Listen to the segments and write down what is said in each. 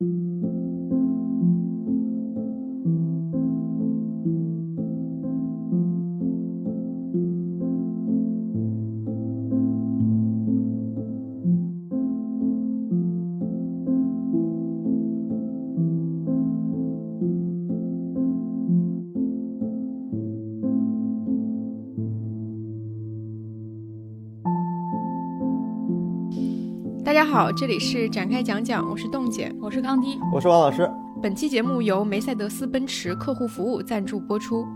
大家好，这里是展开讲讲，我是冻姐，我是康迪，我是王老师。本期节目由梅赛德斯奔驰客户服务赞助播出。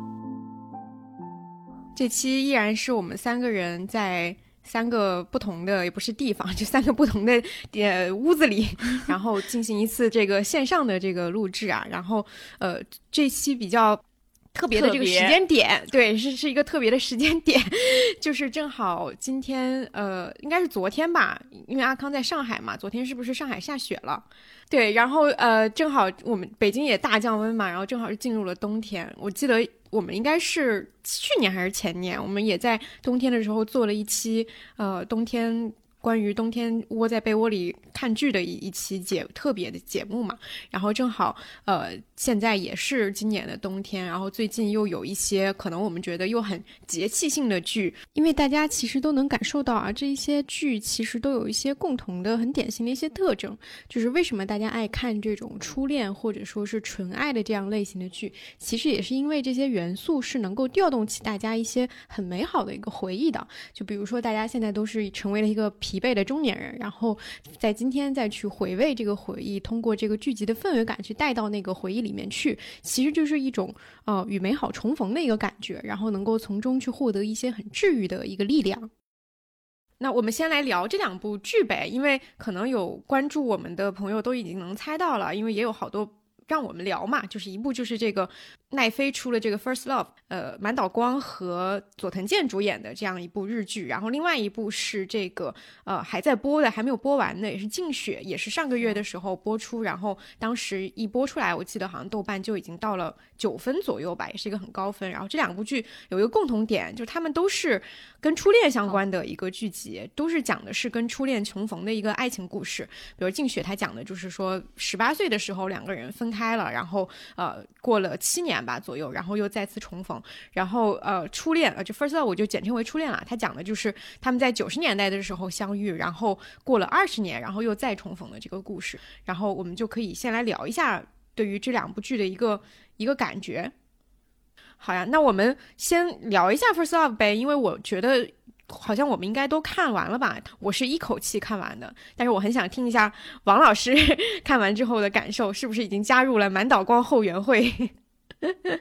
这期依然是我们三个人在三个不同的，也不是地方，就三个不同的呃屋子里，然后进行一次这个线上的这个录制啊。然后呃，这期比较。特别的这个时间点，对，是是一个特别的时间点，就是正好今天，呃，应该是昨天吧，因为阿康在上海嘛，昨天是不是上海下雪了？对，然后呃，正好我们北京也大降温嘛，然后正好是进入了冬天。我记得我们应该是去年还是前年，我们也在冬天的时候做了一期，呃，冬天。关于冬天窝在被窝里看剧的一一期节特别的节目嘛，然后正好呃现在也是今年的冬天，然后最近又有一些可能我们觉得又很节气性的剧，因为大家其实都能感受到啊，这一些剧其实都有一些共同的很典型的一些特征，就是为什么大家爱看这种初恋或者说是纯爱的这样类型的剧，其实也是因为这些元素是能够调动起大家一些很美好的一个回忆的，就比如说大家现在都是成为了一个。疲惫的中年人，然后在今天再去回味这个回忆，通过这个剧集的氛围感去带到那个回忆里面去，其实就是一种呃与美好重逢的一个感觉，然后能够从中去获得一些很治愈的一个力量。那我们先来聊这两部剧呗，因为可能有关注我们的朋友都已经能猜到了，因为也有好多让我们聊嘛，就是一部就是这个。奈飞出了这个《First Love》，呃，满岛光和佐藤健主演的这样一部日剧，然后另外一部是这个呃还在播的，还没有播完的，也是《静雪》，也是上个月的时候播出，然后当时一播出来，我记得好像豆瓣就已经到了九分左右吧，也是一个很高分。然后这两部剧有一个共同点，就是他们都是跟初恋相关的一个剧集，都是讲的是跟初恋重逢的一个爱情故事。比如《静雪》，它讲的就是说十八岁的时候两个人分开了，然后呃过了七年。吧左右，然后又再次重逢，然后呃初恋呃就 first love 我就简称为初恋了。他讲的就是他们在九十年代的时候相遇，然后过了二十年，然后又再重逢的这个故事。然后我们就可以先来聊一下对于这两部剧的一个一个感觉。好呀，那我们先聊一下 first love 呗，因为我觉得好像我们应该都看完了吧。我是一口气看完的，但是我很想听一下王老师 看完之后的感受，是不是已经加入了满岛光后援会？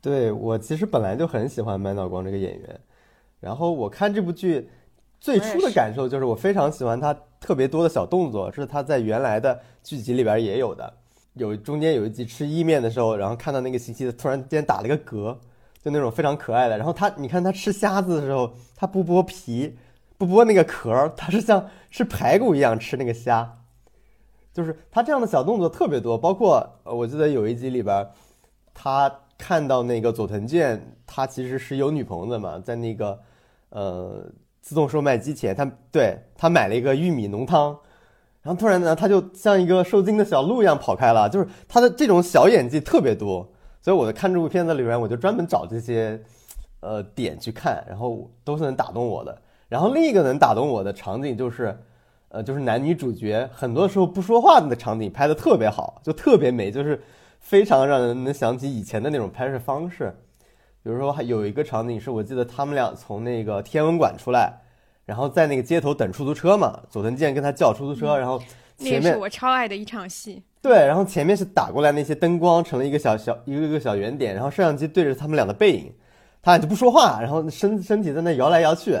对我其实本来就很喜欢满岛光这个演员，然后我看这部剧最初的感受就是我非常喜欢他特别多的小动作，是他在原来的剧集里边也有的。有中间有一集吃意面的时候，然后看到那个西西突然间打了个嗝，就那种非常可爱的。然后他你看他吃虾子的时候，他不剥皮，不剥那个壳，他是像吃排骨一样吃那个虾，就是他这样的小动作特别多。包括我记得有一集里边。他看到那个佐藤健，他其实是有女朋友的嘛，在那个呃自动售卖机前，他对他买了一个玉米浓汤，然后突然呢，他就像一个受惊的小鹿一样跑开了。就是他的这种小演技特别多，所以我在看这部片子里面，我就专门找这些呃点去看，然后都是能打动我的。然后另一个能打动我的场景就是，呃，就是男女主角很多时候不说话的场景拍的特别好，就特别美，就是。非常让人能想起以前的那种拍摄方式，比如说还有一个场景是我记得他们俩从那个天文馆出来，然后在那个街头等出租车嘛，佐藤健跟他叫出租车，然后前面是我超爱的一场戏，对，然后前面是打过来那些灯光成了一个小小一个一个小圆点，然后摄像机对着他们俩的背影，他俩就不说话，然后身身体在那摇来摇去，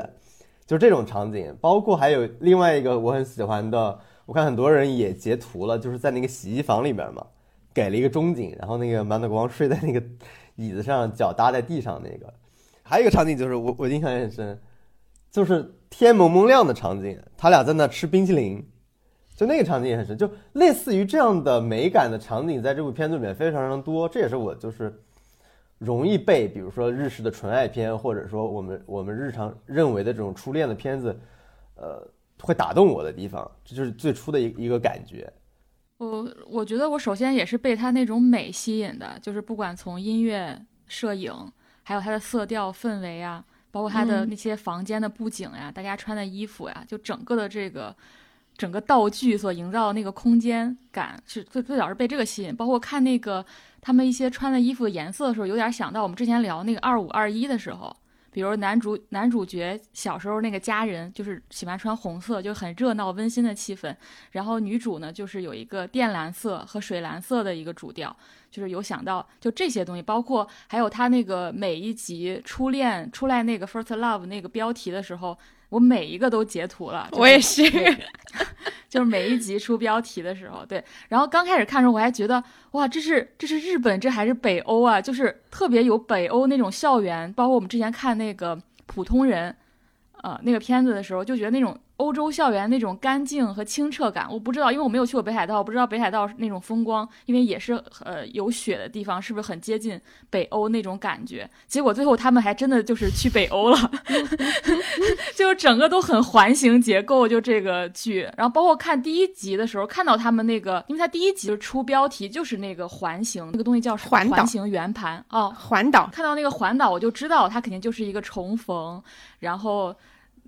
就是这种场景，包括还有另外一个我很喜欢的，我看很多人也截图了，就是在那个洗衣房里面嘛。给了一个中景，然后那个满岛光睡在那个椅子上，脚搭在地上那个。还有一个场景就是我我印象也很深，就是天蒙蒙亮的场景，他俩在那吃冰淇淋，就那个场景也很深。就类似于这样的美感的场景，在这部片子里面非常非常多。这也是我就是容易被比如说日式的纯爱片，或者说我们我们日常认为的这种初恋的片子，呃，会打动我的地方。这就是最初的一一个感觉。我我觉得我首先也是被他那种美吸引的，就是不管从音乐、摄影，还有它的色调、氛围啊，包括他的那些房间的布景呀，大家穿的衣服呀，就整个的这个整个道具所营造的那个空间感，是最最早是被这个吸引。包括看那个他们一些穿的衣服的颜色的时候，有点想到我们之前聊那个二五二一的时候。比如男主男主角小时候那个家人就是喜欢穿红色，就很热闹温馨的气氛。然后女主呢，就是有一个靛蓝色和水蓝色的一个主调，就是有想到就这些东西，包括还有他那个每一集初恋出来那个 first love 那个标题的时候。我每一个都截图了，我也是，就是每一集出标题的时候，对。然后刚开始看的时候，我还觉得哇，这是这是日本，这还是北欧啊，就是特别有北欧那种校园。包括我们之前看那个普通人，呃，那个片子的时候，就觉得那种。欧洲校园那种干净和清澈感，我不知道，因为我没有去过北海道，我不知道北海道那种风光，因为也是呃有雪的地方，是不是很接近北欧那种感觉？结果最后他们还真的就是去北欧了，就整个都很环形结构，就这个剧。然后包括看第一集的时候，看到他们那个，因为他第一集就出标题就是那个环形那个东西叫环环形圆盘哦，环岛。看到那个环岛，我就知道它肯定就是一个重逢，然后。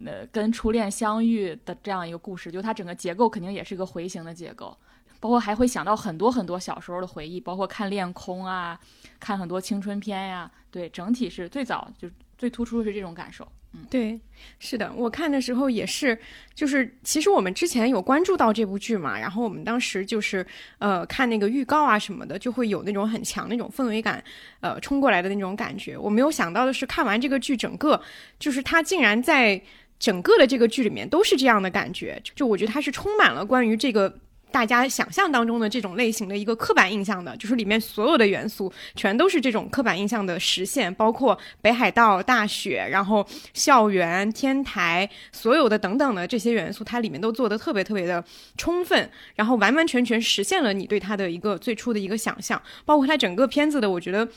呃，跟初恋相遇的这样一个故事，就它整个结构肯定也是一个回形的结构，包括还会想到很多很多小时候的回忆，包括看恋空啊，看很多青春片呀，对，整体是最早就最突出的是这种感受。嗯，对，是的，我看的时候也是，就是其实我们之前有关注到这部剧嘛，然后我们当时就是呃看那个预告啊什么的，就会有那种很强那种氛围感，呃冲过来的那种感觉。我没有想到的是，看完这个剧，整个就是它竟然在。整个的这个剧里面都是这样的感觉，就我觉得它是充满了关于这个大家想象当中的这种类型的一个刻板印象的，就是里面所有的元素全都是这种刻板印象的实现，包括北海道大雪，然后校园天台，所有的等等的这些元素，它里面都做的特别特别的充分，然后完完全全实现了你对它的一个最初的一个想象，包括它整个片子的，我觉得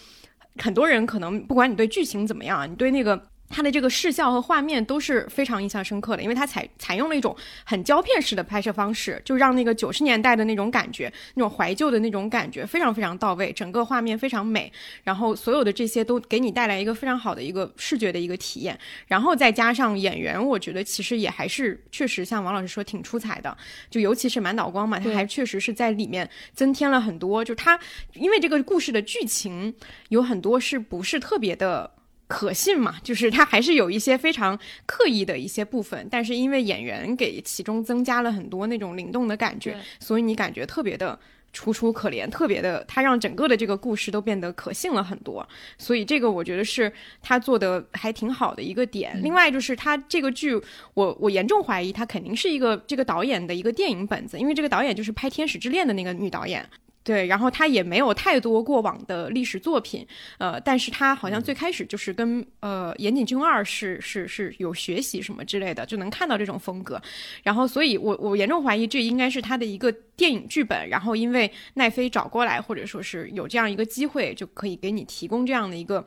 很多人可能不管你对剧情怎么样啊，你对那个。它的这个视效和画面都是非常印象深刻的，因为它采采用了一种很胶片式的拍摄方式，就让那个九十年代的那种感觉，那种怀旧的那种感觉非常非常到位，整个画面非常美，然后所有的这些都给你带来一个非常好的一个视觉的一个体验，然后再加上演员，我觉得其实也还是确实像王老师说挺出彩的，就尤其是满岛光嘛，他还确实是在里面增添了很多，就他因为这个故事的剧情有很多是不是特别的。可信嘛？就是它还是有一些非常刻意的一些部分，但是因为演员给其中增加了很多那种灵动的感觉，所以你感觉特别的楚楚可怜，特别的，它让整个的这个故事都变得可信了很多。所以这个我觉得是他做的还挺好的一个点。另外就是他这个剧，我我严重怀疑他肯定是一个这个导演的一个电影本子，因为这个导演就是拍《天使之恋》的那个女导演。对，然后他也没有太多过往的历史作品，呃，但是他好像最开始就是跟呃岩井俊二是是是有学习什么之类的，就能看到这种风格，然后所以我我严重怀疑这应该是他的一个电影剧本，然后因为奈飞找过来或者说是有这样一个机会，就可以给你提供这样的一个。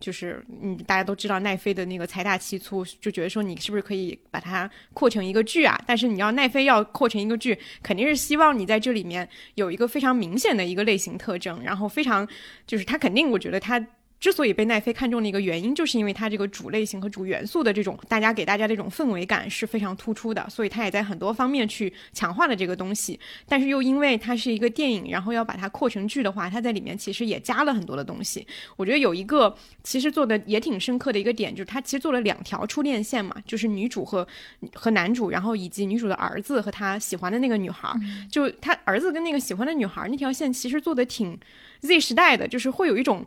就是嗯，大家都知道奈飞的那个财大气粗，就觉得说你是不是可以把它扩成一个剧啊？但是你要奈飞要扩成一个剧，肯定是希望你在这里面有一个非常明显的一个类型特征，然后非常就是他肯定，我觉得他。之所以被奈飞看中的一个原因，就是因为它这个主类型和主元素的这种，大家给大家这种氛围感是非常突出的，所以它也在很多方面去强化了这个东西。但是又因为它是一个电影，然后要把它扩成剧的话，它在里面其实也加了很多的东西。我觉得有一个其实做的也挺深刻的一个点，就是它其实做了两条初恋线嘛，就是女主和和男主，然后以及女主的儿子和他喜欢的那个女孩，就他儿子跟那个喜欢的女孩那条线，其实做的挺 Z 时代的，就是会有一种。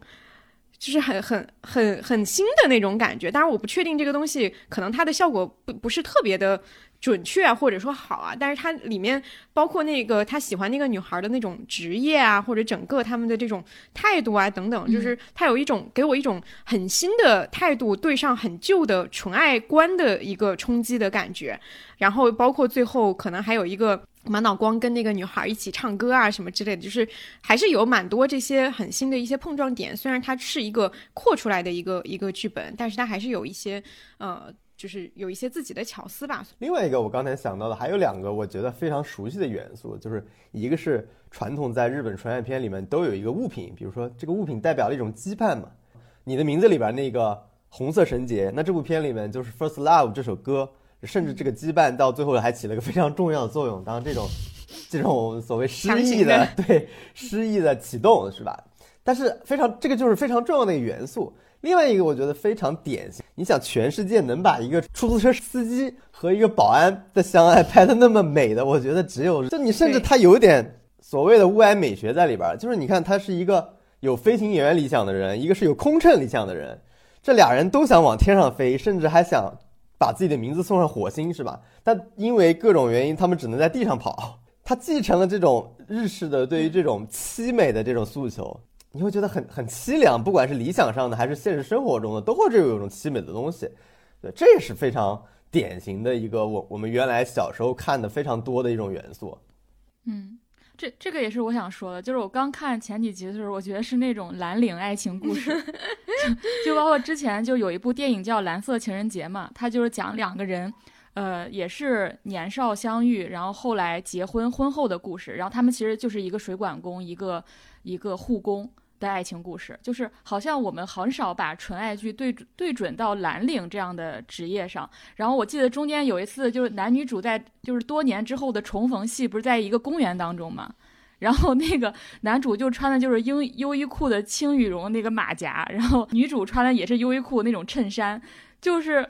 就是很很很很新的那种感觉，当然我不确定这个东西可能它的效果不不是特别的准确啊，或者说好啊，但是它里面包括那个他喜欢那个女孩的那种职业啊，或者整个他们的这种态度啊等等，就是他有一种给我一种很新的态度对上很旧的纯爱观的一个冲击的感觉，然后包括最后可能还有一个。满脑光跟那个女孩一起唱歌啊，什么之类的，就是还是有蛮多这些很新的一些碰撞点。虽然它是一个扩出来的一个一个剧本，但是它还是有一些呃。就是有一些自己的巧思吧。另外一个我刚才想到的还有两个我觉得非常熟悉的元素，就是一个是传统在日本纯爱片里面都有一个物品，比如说这个物品代表了一种羁绊嘛。你的名字里边那个红色绳结，那这部片里面就是《First Love》这首歌，甚至这个羁绊到最后还起了个非常重要的作用。当这种这种所谓失意的对失意的启动是吧？但是非常这个就是非常重要的一个元素。另外一个我觉得非常典型，你想全世界能把一个出租车司机和一个保安的相爱拍的那么美的，我觉得只有就你甚至他有点所谓的物哀美学在里边，就是你看他是一个有飞行员理想的人，一个是有空乘理想的人，这俩人都想往天上飞，甚至还想把自己的名字送上火星，是吧？但因为各种原因，他们只能在地上跑。他继承了这种日式的对于这种凄美的这种诉求。你会觉得很很凄凉，不管是理想上的还是现实生活中的，都会有一种凄美的东西。对，这也是非常典型的一个我我们原来小时候看的非常多的一种元素。嗯，这这个也是我想说的，就是我刚看前几集的时候，我觉得是那种蓝领爱情故事，就包括之前就有一部电影叫《蓝色情人节》嘛，它就是讲两个人，呃，也是年少相遇，然后后来结婚婚后的故事，然后他们其实就是一个水管工，一个一个护工。的爱情故事，就是好像我们很少把纯爱剧对对准到蓝领这样的职业上。然后我记得中间有一次，就是男女主在就是多年之后的重逢戏，不是在一个公园当中嘛？然后那个男主就穿的就是优优衣库的轻羽绒那个马甲，然后女主穿的也是优衣库那种衬衫，就是。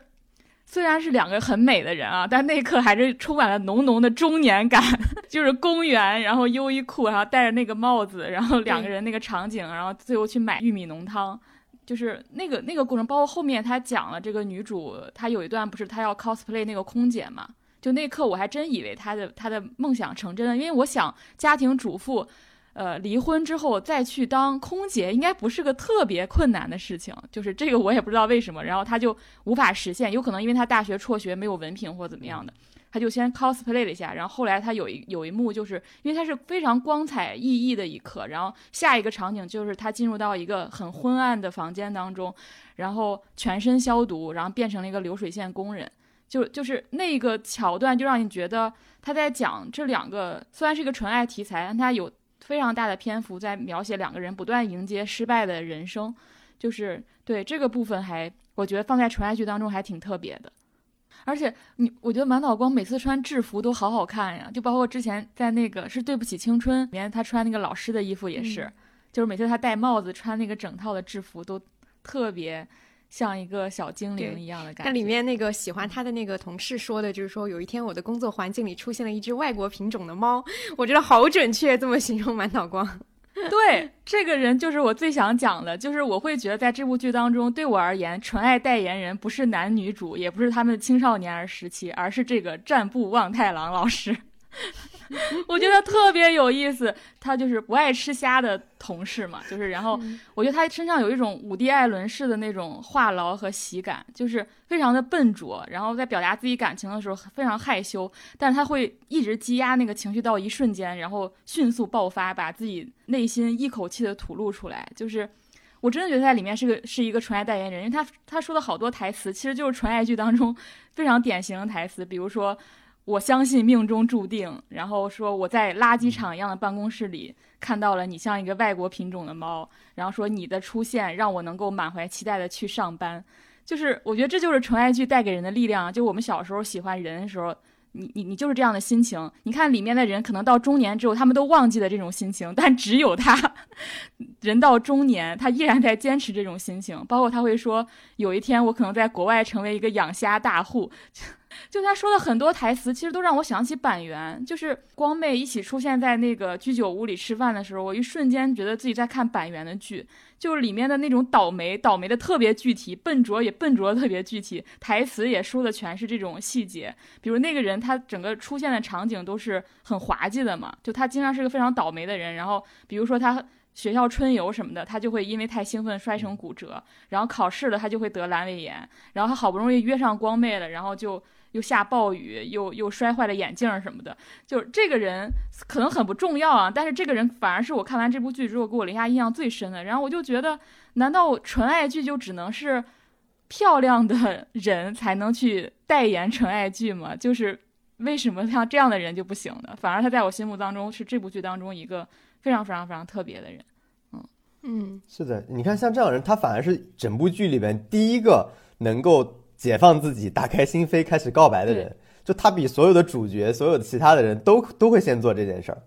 虽然是两个很美的人啊，但那一刻还是充满了浓浓的中年感。就是公园，然后优衣库，然后戴着那个帽子，然后两个人那个场景，然后最后去买玉米浓汤，就是那个那个过程。包括后面他讲了这个女主，她有一段不是她要 cosplay 那个空姐嘛？就那刻我还真以为她的她的梦想成真了，因为我想家庭主妇。呃，离婚之后再去当空姐，应该不是个特别困难的事情。就是这个，我也不知道为什么。然后他就无法实现，有可能因为他大学辍学没有文凭或怎么样的，他就先 cosplay 了一下。然后后来他有一有一幕，就是因为他是非常光彩熠熠的一刻。然后下一个场景就是他进入到一个很昏暗的房间当中，然后全身消毒，然后变成了一个流水线工人。就就是那个桥段，就让你觉得他在讲这两个虽然是一个纯爱题材，但他有。非常大的篇幅在描写两个人不断迎接失败的人生，就是对这个部分还我觉得放在纯爱剧当中还挺特别的。而且你我觉得满脑光每次穿制服都好好看呀，就包括之前在那个是对不起青春里面他穿那个老师的衣服也是，就是每次他戴帽子穿那个整套的制服都特别。像一个小精灵一样的感觉。那里面那个喜欢他的那个同事说的，就是说有一天我的工作环境里出现了一只外国品种的猫，我觉得好准确，这么形容满脑光。对，这个人就是我最想讲的，就是我会觉得在这部剧当中，对我而言，纯爱代言人不是男女主，也不是他们的青少年儿时期，而是这个战部望太郎老师。我觉得特别有意思，他就是不爱吃虾的同事嘛，就是然后我觉得他身上有一种伍迪·艾伦式的那种话痨和喜感，就是非常的笨拙，然后在表达自己感情的时候非常害羞，但是他会一直积压那个情绪到一瞬间，然后迅速爆发，把自己内心一口气的吐露出来。就是我真的觉得在里面是个是一个纯爱代言人，因为他他说的好多台词其实就是纯爱剧当中非常典型的台词，比如说。我相信命中注定，然后说我在垃圾场一样的办公室里看到了你像一个外国品种的猫，然后说你的出现让我能够满怀期待的去上班，就是我觉得这就是纯爱剧带给人的力量。就我们小时候喜欢人的时候，你你你就是这样的心情。你看里面的人可能到中年之后，他们都忘记了这种心情，但只有他，人到中年他依然在坚持这种心情。包括他会说，有一天我可能在国外成为一个养虾大户。就他说的很多台词，其实都让我想起板垣，就是光妹一起出现在那个居酒屋里吃饭的时候，我一瞬间觉得自己在看板垣的剧，就是里面的那种倒霉，倒霉的特别具体，笨拙也笨拙的特别具体，台词也说的全是这种细节，比如那个人他整个出现的场景都是很滑稽的嘛，就他经常是个非常倒霉的人，然后比如说他学校春游什么的，他就会因为太兴奋摔成骨折，然后考试了他就会得阑尾炎，然后他好不容易约上光妹了，然后就。又下暴雨，又又摔坏了眼镜什么的，就是这个人可能很不重要啊，但是这个人反而是我看完这部剧之后给我留下印象最深的。然后我就觉得，难道纯爱剧就只能是漂亮的人才能去代言纯爱剧吗？就是为什么像这样的人就不行呢？反而他在我心目当中是这部剧当中一个非常非常非常特别的人。嗯嗯，是的，你看像这样的人，他反而是整部剧里边第一个能够解放自己、打开心扉、开始告白的人。就他比所有的主角、所有的其他的人都都会先做这件事儿。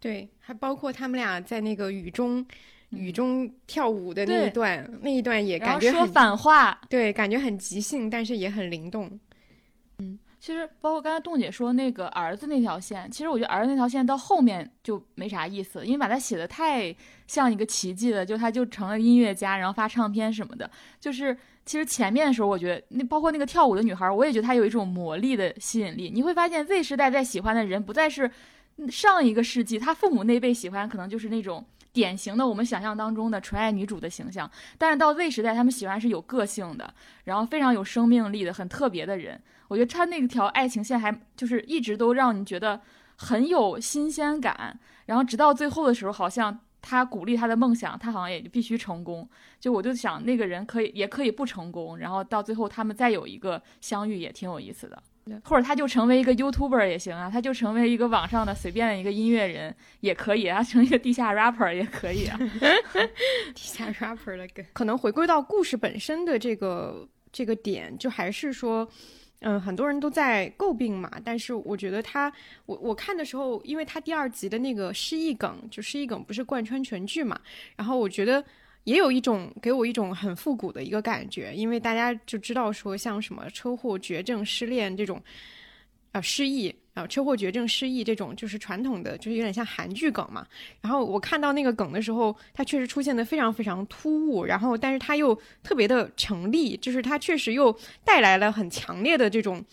对，还包括他们俩在那个雨中。雨中跳舞的那一段，那一段也感觉说反话，对，感觉很即兴，但是也很灵动。嗯，其实包括刚才冻姐说那个儿子那条线，其实我觉得儿子那条线到后面就没啥意思，因为把它写的太像一个奇迹了，就他就成了音乐家，然后发唱片什么的。就是其实前面的时候，我觉得那包括那个跳舞的女孩，我也觉得她有一种魔力的吸引力。你会发现 Z 时代在喜欢的人不再是上一个世纪他父母那辈喜欢，可能就是那种。典型的我们想象当中的纯爱女主的形象，但是到 Z 时代，他们喜欢是有个性的，然后非常有生命力的、很特别的人。我觉得他那条爱情线还就是一直都让你觉得很有新鲜感，然后直到最后的时候，好像他鼓励他的梦想，他好像也就必须成功。就我就想那个人可以也可以不成功，然后到最后他们再有一个相遇也挺有意思的。或者他就成为一个 YouTuber 也行啊，他就成为一个网上的随便的一个音乐人也可以啊，成一个地下 rapper 也可以啊。地下 rapper 的歌，可能回归到故事本身的这个这个点，就还是说，嗯，很多人都在诟病嘛。但是我觉得他，我我看的时候，因为他第二集的那个失忆梗，就失忆梗不是贯穿全剧嘛，然后我觉得。也有一种给我一种很复古的一个感觉，因为大家就知道说像什么车祸、绝症、失恋这种，啊，失忆啊，车祸、绝症、失忆这种就是传统的，就是有点像韩剧梗嘛。然后我看到那个梗的时候，它确实出现的非常非常突兀，然后但是它又特别的成立，就是它确实又带来了很强烈的这种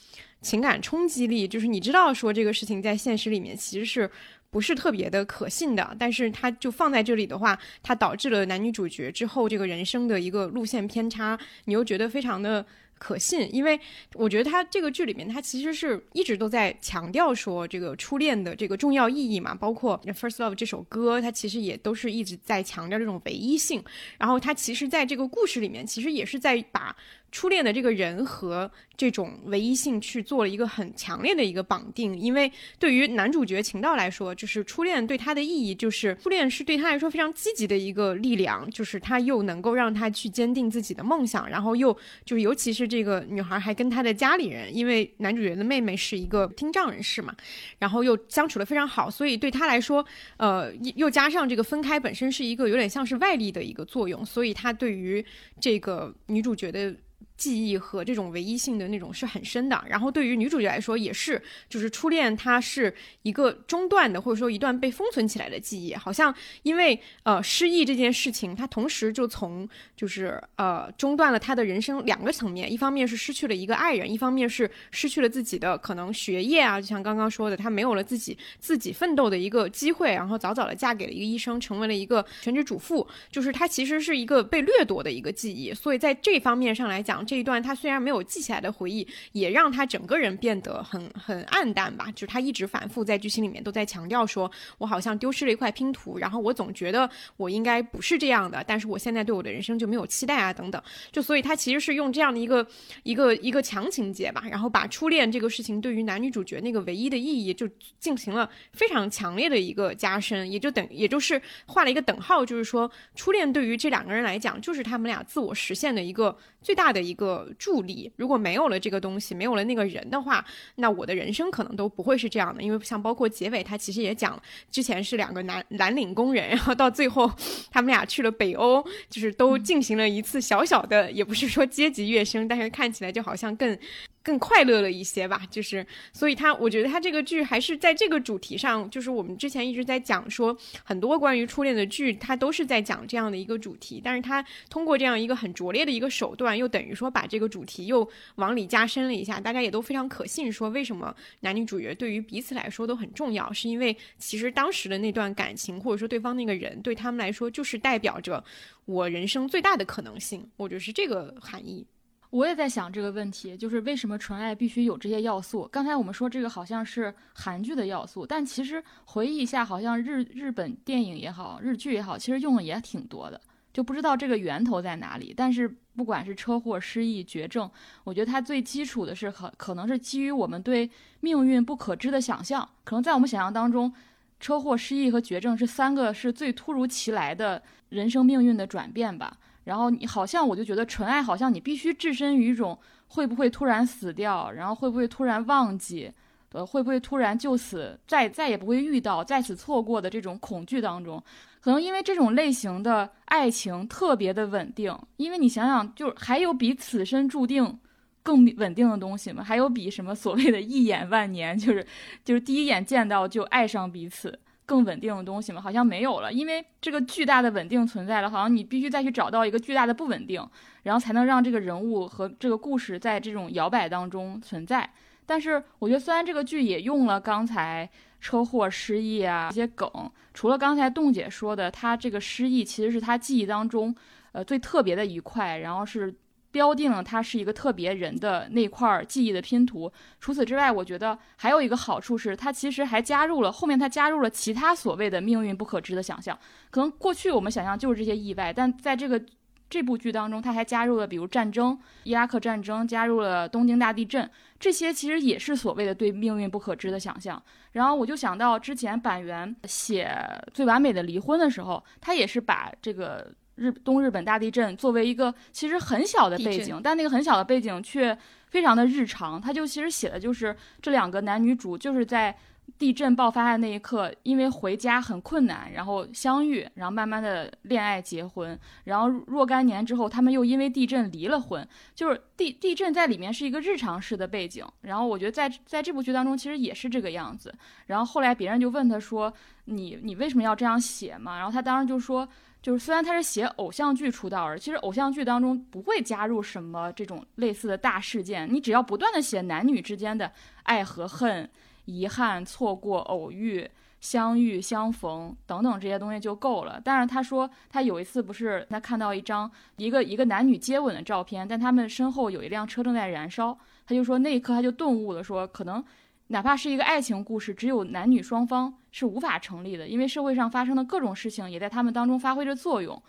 情感冲击力，就是你知道说这个事情在现实里面其实是。不是特别的可信的，但是它就放在这里的话，它导致了男女主角之后这个人生的一个路线偏差，你又觉得非常的。可信，因为我觉得他这个剧里面，他其实是一直都在强调说这个初恋的这个重要意义嘛，包括《First Love》这首歌，他其实也都是一直在强调这种唯一性。然后他其实在这个故事里面，其实也是在把初恋的这个人和这种唯一性去做了一个很强烈的一个绑定。因为对于男主角秦道来说，就是初恋对他的意义，就是初恋是对他来说非常积极的一个力量，就是他又能够让他去坚定自己的梦想，然后又就是尤其是。这个女孩还跟她的家里人，因为男主角的妹妹是一个听障人士嘛，然后又相处的非常好，所以对他来说，呃，又加上这个分开本身是一个有点像是外力的一个作用，所以他对于这个女主角的。记忆和这种唯一性的那种是很深的，然后对于女主角来说也是，就是初恋它是一个中断的，或者说一段被封存起来的记忆，好像因为呃失忆这件事情，它同时就从就是呃中断了他的人生两个层面，一方面是失去了一个爱人，一方面是失去了自己的可能学业啊，就像刚刚说的，他没有了自己自己奋斗的一个机会，然后早早的嫁给了一个医生，成为了一个全职主妇，就是他其实是一个被掠夺的一个记忆，所以在这方面上来讲。这一段他虽然没有记起来的回忆，也让他整个人变得很很暗淡吧。就是他一直反复在剧情里面都在强调说，我好像丢失了一块拼图，然后我总觉得我应该不是这样的，但是我现在对我的人生就没有期待啊，等等。就所以他其实是用这样的一个一个一个强情节吧，然后把初恋这个事情对于男女主角那个唯一的意义就进行了非常强烈的一个加深，也就等也就是画了一个等号，就是说初恋对于这两个人来讲，就是他们俩自我实现的一个最大的一。个助力，如果没有了这个东西，没有了那个人的话，那我的人生可能都不会是这样的。因为像包括结尾，他其实也讲了，之前是两个蓝蓝领工人，然后到最后他们俩去了北欧，就是都进行了一次小小的，也不是说阶级跃升，但是看起来就好像更。更快乐了一些吧，就是，所以他，我觉得他这个剧还是在这个主题上，就是我们之前一直在讲说，很多关于初恋的剧，它都是在讲这样的一个主题，但是它通过这样一个很拙劣的一个手段，又等于说把这个主题又往里加深了一下，大家也都非常可信，说为什么男女主角对于彼此来说都很重要，是因为其实当时的那段感情，或者说对方那个人对他们来说，就是代表着我人生最大的可能性，我觉得是这个含义。我也在想这个问题，就是为什么纯爱必须有这些要素？刚才我们说这个好像是韩剧的要素，但其实回忆一下，好像日日本电影也好，日剧也好，其实用的也挺多的。就不知道这个源头在哪里。但是不管是车祸、失忆、绝症，我觉得它最基础的是可可能是基于我们对命运不可知的想象。可能在我们想象当中，车祸、失忆和绝症是三个是最突如其来的人生命运的转变吧。然后你好像我就觉得纯爱好像你必须置身于一种会不会突然死掉，然后会不会突然忘记。呃，会不会突然就此再再也不会遇到，再次错过的这种恐惧当中，可能因为这种类型的爱情特别的稳定，因为你想想，就是还有比此生注定更稳定的东西吗？还有比什么所谓的一眼万年，就是就是第一眼见到就爱上彼此更稳定的东西吗？好像没有了，因为这个巨大的稳定存在了，好像你必须再去找到一个巨大的不稳定，然后才能让这个人物和这个故事在这种摇摆当中存在。但是我觉得，虽然这个剧也用了刚才车祸、失忆啊这些梗，除了刚才洞姐说的，他这个失忆其实是他记忆当中，呃最特别的一块，然后是标定了他是一个特别人的那块记忆的拼图。除此之外，我觉得还有一个好处是，他其实还加入了后面他加入了其他所谓的命运不可知的想象。可能过去我们想象就是这些意外，但在这个。这部剧当中，他还加入了比如战争、伊拉克战争，加入了东京大地震，这些其实也是所谓的对命运不可知的想象。然后我就想到之前板垣写《最完美的离婚》的时候，他也是把这个日东日本大地震作为一个其实很小的背景，但那个很小的背景却非常的日常。他就其实写的就是这两个男女主就是在。地震爆发的那一刻，因为回家很困难，然后相遇，然后慢慢的恋爱结婚，然后若干年之后，他们又因为地震离了婚。就是地地震在里面是一个日常式的背景，然后我觉得在在这部剧当中其实也是这个样子。然后后来别人就问他说：“你你为什么要这样写嘛？”然后他当时就说：“就是虽然他是写偶像剧出道的，其实偶像剧当中不会加入什么这种类似的大事件，你只要不断的写男女之间的爱和恨。”遗憾、错过、偶遇、相遇、相逢等等这些东西就够了。但是他说，他有一次不是他看到一张一个一个男女接吻的照片，但他们身后有一辆车正在燃烧。他就说那一刻他就顿悟了，说可能哪怕是一个爱情故事，只有男女双方是无法成立的，因为社会上发生的各种事情也在他们当中发挥着作用。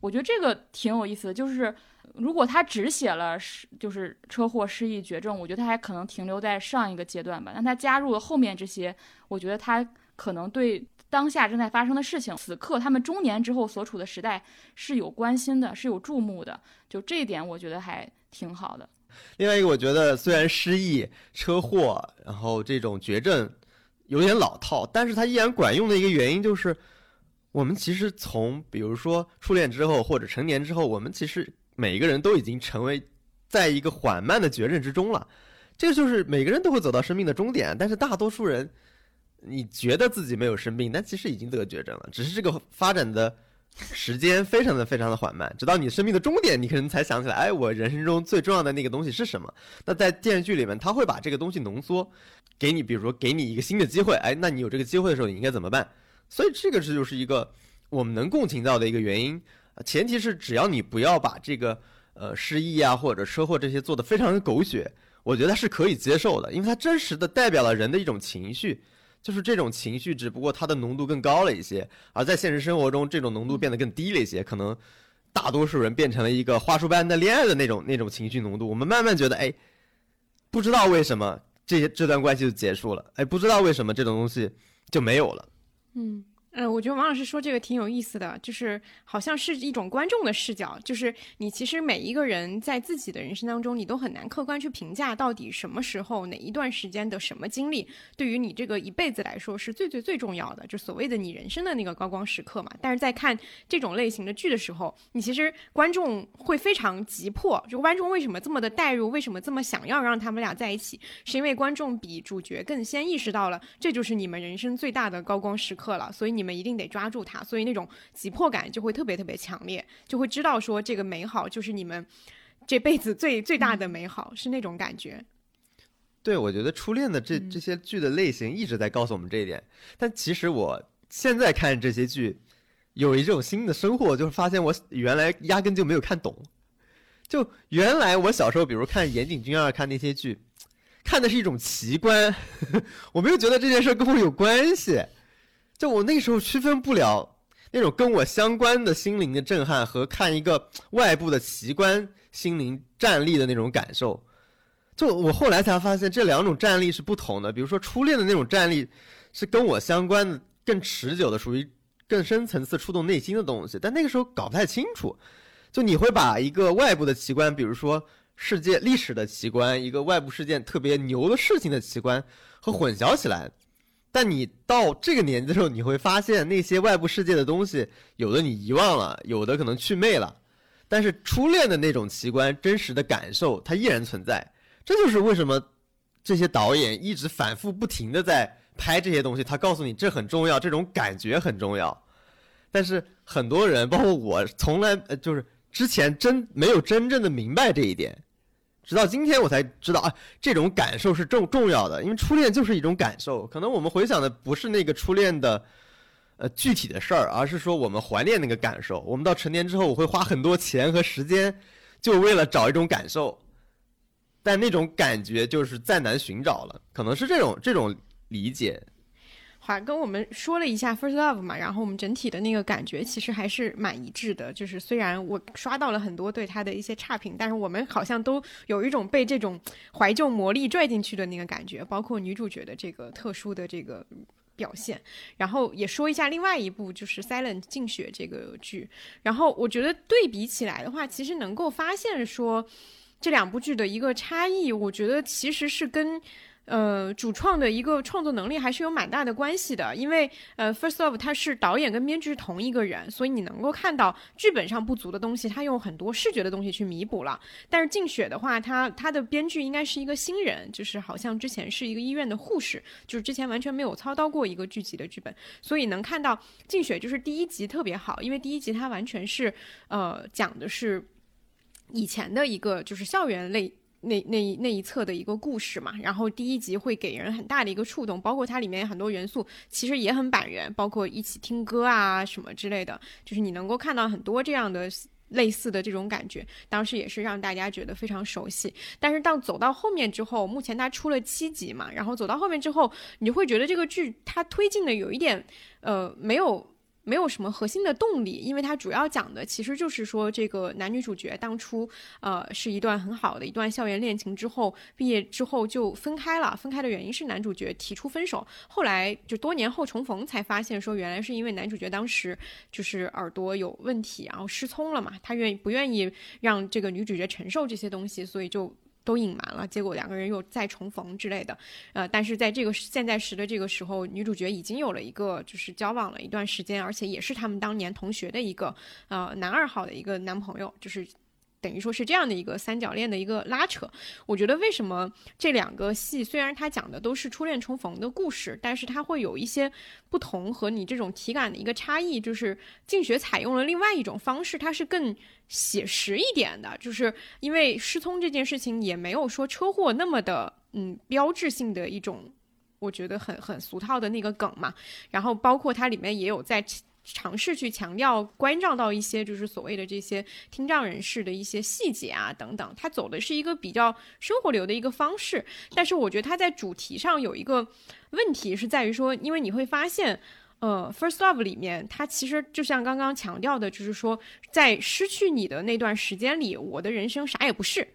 我觉得这个挺有意思的，就是。如果他只写了失，就是车祸、失忆、绝症，我觉得他还可能停留在上一个阶段吧。但他加入了后面这些，我觉得他可能对当下正在发生的事情，此刻他们中年之后所处的时代是有关心的，是有注目的。就这一点，我觉得还挺好的。另外一个，我觉得虽然失忆、车祸，然后这种绝症有点老套，但是它依然管用的一个原因就是，我们其实从比如说初恋之后或者成年之后，我们其实。每一个人都已经成为在一个缓慢的绝症之中了，这个就是每个人都会走到生命的终点，但是大多数人，你觉得自己没有生病，但其实已经得绝症了，只是这个发展的时间非常的非常的缓慢，直到你生命的终点，你可能才想起来，哎，我人生中最重要的那个东西是什么？那在电视剧里面，他会把这个东西浓缩，给你，比如说给你一个新的机会，哎，那你有这个机会的时候，你应该怎么办？所以这个是就是一个我们能共情到的一个原因。前提是只要你不要把这个呃失忆啊或者车祸这些做的非常的狗血，我觉得是可以接受的，因为它真实的代表了人的一种情绪，就是这种情绪只不过它的浓度更高了一些，而在现实生活中这种浓度变得更低了一些，可能大多数人变成了一个花束般的恋爱的那种那种情绪浓度，我们慢慢觉得哎，不知道为什么这些这段关系就结束了，哎，不知道为什么这种东西就没有了，嗯。嗯，我觉得王老师说这个挺有意思的，就是好像是一种观众的视角，就是你其实每一个人在自己的人生当中，你都很难客观去评价到底什么时候哪一段时间的什么经历，对于你这个一辈子来说是最最最重要的，就所谓的你人生的那个高光时刻嘛。但是在看这种类型的剧的时候，你其实观众会非常急迫，就观众为什么这么的代入，为什么这么想要让他们俩在一起，是因为观众比主角更先意识到了这就是你们人生最大的高光时刻了，所以你们。们一定得抓住它，所以那种急迫感就会特别特别强烈，就会知道说这个美好就是你们这辈子最最大的美好，是那种感觉。对，我觉得初恋的这这些剧的类型一直在告诉我们这一点。但其实我现在看这些剧，有一种新的收获，就是发现我原来压根就没有看懂。就原来我小时候，比如看岩井俊二看那些剧，看的是一种奇观，我没有觉得这件事跟我有关系。就我那时候区分不了那种跟我相关的心灵的震撼和看一个外部的奇观心灵站立的那种感受。就我后来才发现，这两种站立是不同的。比如说初恋的那种站立，是跟我相关的、更持久的，属于更深层次触动内心的东西。但那个时候搞不太清楚，就你会把一个外部的奇观，比如说世界历史的奇观，一个外部事件特别牛的事情的奇观，和混淆起来。但你到这个年纪的时候，你会发现那些外部世界的东西，有的你遗忘了，有的可能去魅了。但是初恋的那种奇观、真实的感受，它依然存在。这就是为什么这些导演一直反复不停的在拍这些东西。他告诉你这很重要，这种感觉很重要。但是很多人，包括我，从来呃就是之前真没有真正的明白这一点，直到今天我才知道啊，这种感受是重重要的。因为初恋就是一种感受，可能我们回想的不是那个初恋的呃具体的事儿，而是说我们怀念那个感受。我们到成年之后，我会花很多钱和时间，就为了找一种感受。但那种感觉就是再难寻找了，可能是这种这种理解。好，跟我们说了一下《First Love》嘛，然后我们整体的那个感觉其实还是蛮一致的。就是虽然我刷到了很多对他的一些差评，但是我们好像都有一种被这种怀旧魔力拽进去的那个感觉，包括女主角的这个特殊的这个表现。然后也说一下另外一部就是《Silent 静雪》这个剧。然后我觉得对比起来的话，其实能够发现说。这两部剧的一个差异，我觉得其实是跟，呃，主创的一个创作能力还是有蛮大的关系的。因为，呃，《First Love》它是导演跟编剧是同一个人，所以你能够看到剧本上不足的东西，他用很多视觉的东西去弥补了。但是《静雪》的话，他他的编剧应该是一个新人，就是好像之前是一个医院的护士，就是之前完全没有操刀过一个剧集的剧本，所以能看到《静雪》就是第一集特别好，因为第一集它完全是，呃，讲的是。以前的一个就是校园类那那那一侧的一个故事嘛，然后第一集会给人很大的一个触动，包括它里面很多元素其实也很板人，包括一起听歌啊什么之类的，就是你能够看到很多这样的类似的这种感觉，当时也是让大家觉得非常熟悉。但是当走到后面之后，目前它出了七集嘛，然后走到后面之后，你会觉得这个剧它推进的有一点呃没有。没有什么核心的动力，因为它主要讲的其实就是说，这个男女主角当初，呃，是一段很好的一段校园恋情，之后毕业之后就分开了。分开的原因是男主角提出分手，后来就多年后重逢才发现，说原来是因为男主角当时就是耳朵有问题，然后失聪了嘛，他愿意不愿意让这个女主角承受这些东西，所以就。都隐瞒了，结果两个人又再重逢之类的，呃，但是在这个现在时的这个时候，女主角已经有了一个就是交往了一段时间，而且也是他们当年同学的一个呃男二号的一个男朋友，就是。等于说是这样的一个三角恋的一个拉扯，我觉得为什么这两个戏虽然它讲的都是初恋重逢的故事，但是它会有一些不同和你这种体感的一个差异，就是静雪采用了另外一种方式，它是更写实一点的，就是因为失聪这件事情也没有说车祸那么的嗯标志性的一种，我觉得很很俗套的那个梗嘛，然后包括它里面也有在。尝试去强调关照到一些就是所谓的这些听障人士的一些细节啊等等，他走的是一个比较生活流的一个方式，但是我觉得他在主题上有一个问题是在于说，因为你会发现，呃，First Love 里面，它其实就像刚刚强调的，就是说在失去你的那段时间里，我的人生啥也不是。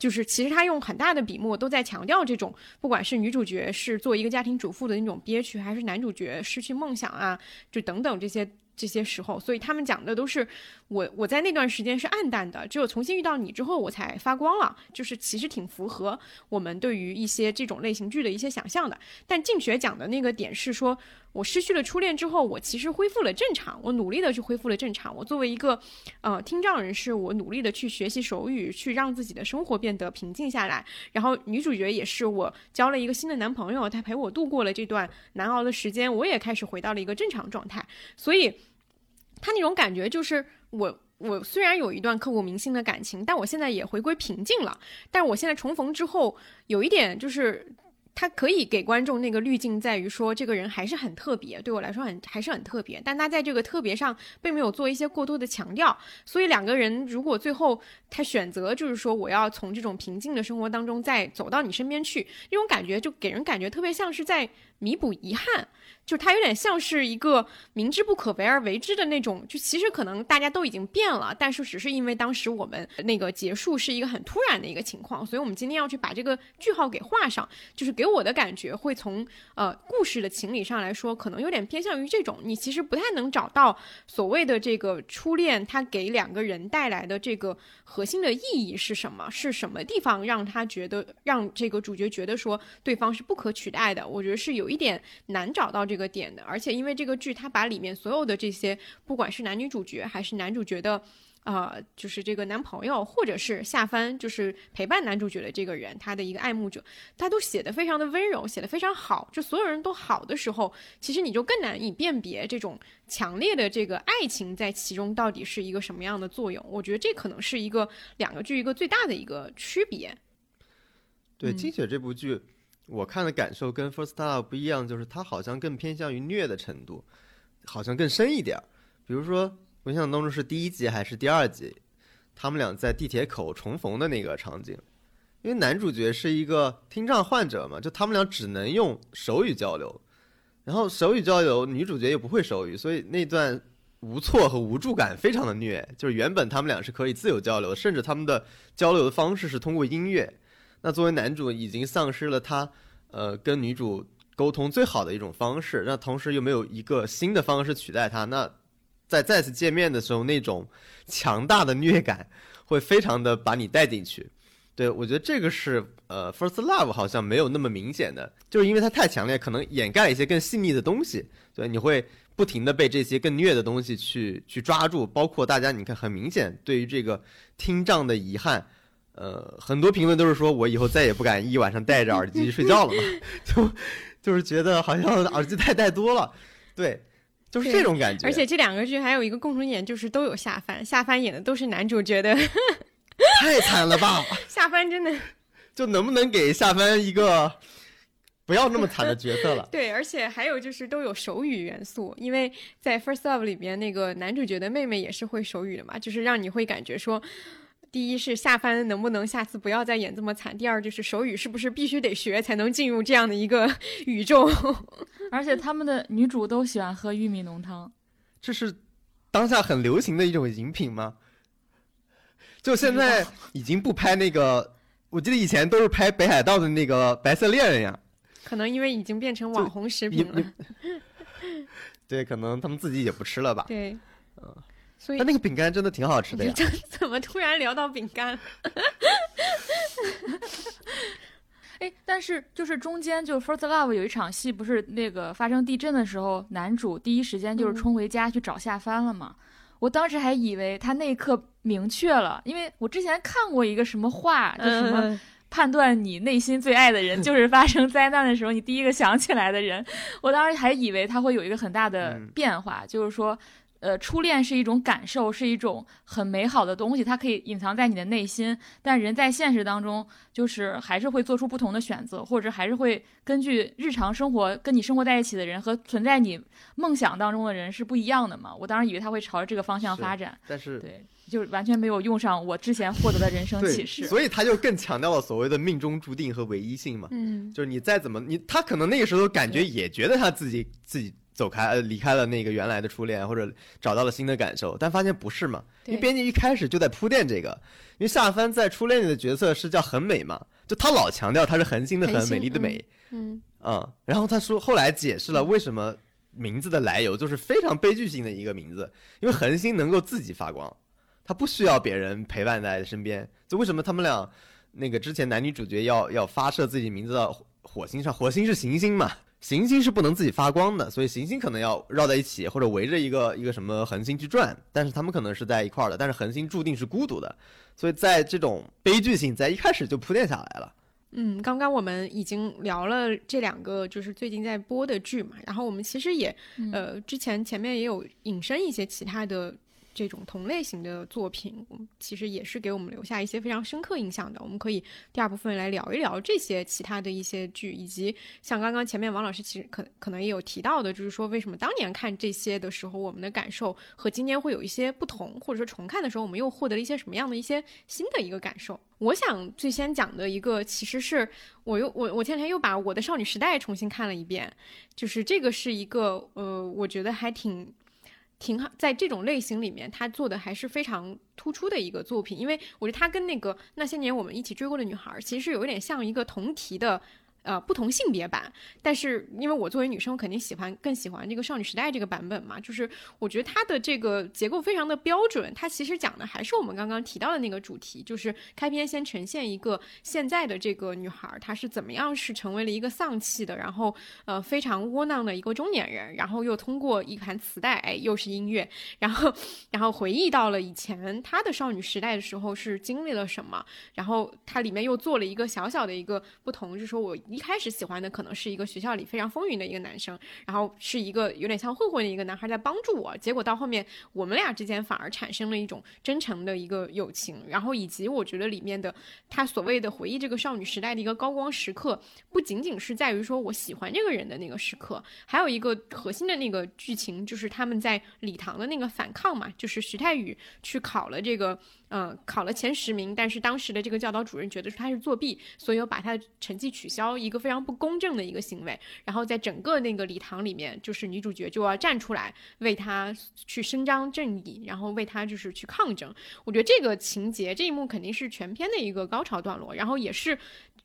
就是其实他用很大的笔墨都在强调这种，不管是女主角是做一个家庭主妇的那种憋屈，还是男主角失去梦想啊，就等等这些。这些时候，所以他们讲的都是我我在那段时间是暗淡的，只有重新遇到你之后，我才发光了。就是其实挺符合我们对于一些这种类型剧的一些想象的。但静雪讲的那个点是说，我失去了初恋之后，我其实恢复了正常，我努力的去恢复了正常。我作为一个呃听障人士，我努力的去学习手语，去让自己的生活变得平静下来。然后女主角也是，我交了一个新的男朋友，他陪我度过了这段难熬的时间，我也开始回到了一个正常状态。所以。他那种感觉就是我，我虽然有一段刻骨铭心的感情，但我现在也回归平静了。但我现在重逢之后，有一点就是，他可以给观众那个滤镜，在于说这个人还是很特别，对我来说很还是很特别。但他在这个特别上，并没有做一些过多的强调。所以两个人如果最后他选择就是说，我要从这种平静的生活当中再走到你身边去，那种感觉就给人感觉特别像是在。弥补遗憾。就它有点像是一个明知不可为而为之的那种，就其实可能大家都已经变了，但是只是因为当时我们那个结束是一个很突然的一个情况，所以我们今天要去把这个句号给画上。就是给我的感觉会从呃故事的情理上来说，可能有点偏向于这种，你其实不太能找到所谓的这个初恋，它给两个人带来的这个核心的意义是什么？是什么地方让他觉得让这个主角觉得说对方是不可取代的？我觉得是有一点难找到这个。点的，而且因为这个剧，它把里面所有的这些，不管是男女主角，还是男主角的，呃，就是这个男朋友，或者是下番，就是陪伴男主角的这个人，他的一个爱慕者，他都写的非常的温柔，写的非常好。就所有人都好的时候，其实你就更难以辨别这种强烈的这个爱情在其中到底是一个什么样的作用。我觉得这可能是一个两个剧一个最大的一个区别。对《金雪》这部剧。我看的感受跟《First Love》不一样，就是它好像更偏向于虐的程度，好像更深一点儿。比如说，我印象当中是第一集还是第二集，他们俩在地铁口重逢的那个场景。因为男主角是一个听障患者嘛，就他们俩只能用手语交流，然后手语交流女主角又不会手语，所以那段无措和无助感非常的虐。就是原本他们俩是可以自由交流，甚至他们的交流的方式是通过音乐。那作为男主已经丧失了他，呃，跟女主沟通最好的一种方式，那同时又没有一个新的方式取代他，那在再次见面的时候，那种强大的虐感会非常的把你带进去。对我觉得这个是呃，First Love 好像没有那么明显的，就是因为它太强烈，可能掩盖一些更细腻的东西。对，你会不停的被这些更虐的东西去去抓住，包括大家你看很明显对于这个听障的遗憾。呃，很多评论都是说我以后再也不敢一晚上戴着耳机睡觉了嘛，就就是觉得好像耳机太戴多了，对，就是这种感觉。而且这两个剧还有一个共同点，就是都有下番，下番演的都是男主角的，太惨了吧？下番真的，就能不能给下番一个不要那么惨的角色了？对，而且还有就是都有手语元素，因为在 First Love 里边那个男主角的妹妹也是会手语的嘛，就是让你会感觉说。第一是下番能不能下次不要再演这么惨？第二就是手语是不是必须得学才能进入这样的一个 宇宙？而且他们的女主都喜欢喝玉米浓汤，这是当下很流行的一种饮品吗？就现在已经不拍那个，我记得以前都是拍北海道的那个白色恋人呀。可能因为已经变成网红食品了。对，可能他们自己也不吃了吧？对，嗯。所以那个饼干真的挺好吃的呀！怎么突然聊到饼干？哎，但是就是中间就《First Love》有一场戏，不是那个发生地震的时候，男主第一时间就是冲回家去找夏帆了吗？我当时还以为他那一刻明确了，因为我之前看过一个什么话，就什么判断你内心最爱的人 就是发生灾难的时候你第一个想起来的人。我当时还以为他会有一个很大的变化，就是说。呃，初恋是一种感受，是一种很美好的东西，它可以隐藏在你的内心。但人在现实当中，就是还是会做出不同的选择，或者还是会根据日常生活跟你生活在一起的人和存在你梦想当中的人是不一样的嘛？我当时以为他会朝着这个方向发展，但是对，就完全没有用上我之前获得的人生启示。所以他就更强调了所谓的命中注定和唯一性嘛。嗯，就是你再怎么你，他可能那个时候感觉也觉得他自己自己。走开，呃，离开了那个原来的初恋，或者找到了新的感受，但发现不是嘛？因为编辑一开始就在铺垫这个，因为夏帆在初恋里的角色是叫很美嘛，就他老强调他是恒星的恒美丽的美，嗯嗯，然后他说后来解释了为什么名字的来由，就是非常悲剧性的一个名字，因为恒星能够自己发光，它不需要别人陪伴在身边，就为什么他们俩那个之前男女主角要要发射自己名字到火星上，火星是行星嘛？行星是不能自己发光的，所以行星可能要绕在一起，或者围着一个一个什么恒星去转。但是他们可能是在一块儿的，但是恒星注定是孤独的，所以在这种悲剧性在一开始就铺垫下来了。嗯，刚刚我们已经聊了这两个就是最近在播的剧嘛，然后我们其实也呃之前前面也有引申一些其他的。这种同类型的作品，其实也是给我们留下一些非常深刻印象的。我们可以第二部分来聊一聊这些其他的一些剧，以及像刚刚前面王老师其实可可能也有提到的，就是说为什么当年看这些的时候，我们的感受和今年会有一些不同，或者说重看的时候，我们又获得了一些什么样的一些新的一个感受。我想最先讲的一个，其实是我又我我前天又把我的少女时代重新看了一遍，就是这个是一个呃，我觉得还挺。挺好，在这种类型里面，他做的还是非常突出的一个作品，因为我觉得他跟那个那些年我们一起追过的女孩，其实有一点像一个同题的。呃，不同性别版，但是因为我作为女生，肯定喜欢更喜欢这个少女时代这个版本嘛。就是我觉得它的这个结构非常的标准，它其实讲的还是我们刚刚提到的那个主题，就是开篇先呈现一个现在的这个女孩，她是怎么样是成为了一个丧气的，然后呃非常窝囊的一个中年人，然后又通过一盘磁带，哎，又是音乐，然后然后回忆到了以前她的少女时代的时候是经历了什么，然后它里面又做了一个小小的一个不同，就是说我。一开始喜欢的可能是一个学校里非常风云的一个男生，然后是一个有点像混混的一个男孩在帮助我，结果到后面我们俩之间反而产生了一种真诚的一个友情，然后以及我觉得里面的他所谓的回忆这个少女时代的一个高光时刻，不仅仅是在于说我喜欢这个人的那个时刻，还有一个核心的那个剧情就是他们在礼堂的那个反抗嘛，就是徐太宇去考了这个。嗯，考了前十名，但是当时的这个教导主任觉得他是作弊，所以又把他的成绩取消，一个非常不公正的一个行为。然后在整个那个礼堂里面，就是女主角就要站出来为他去伸张正义，然后为他就是去抗争。我觉得这个情节这一幕肯定是全片的一个高潮段落，然后也是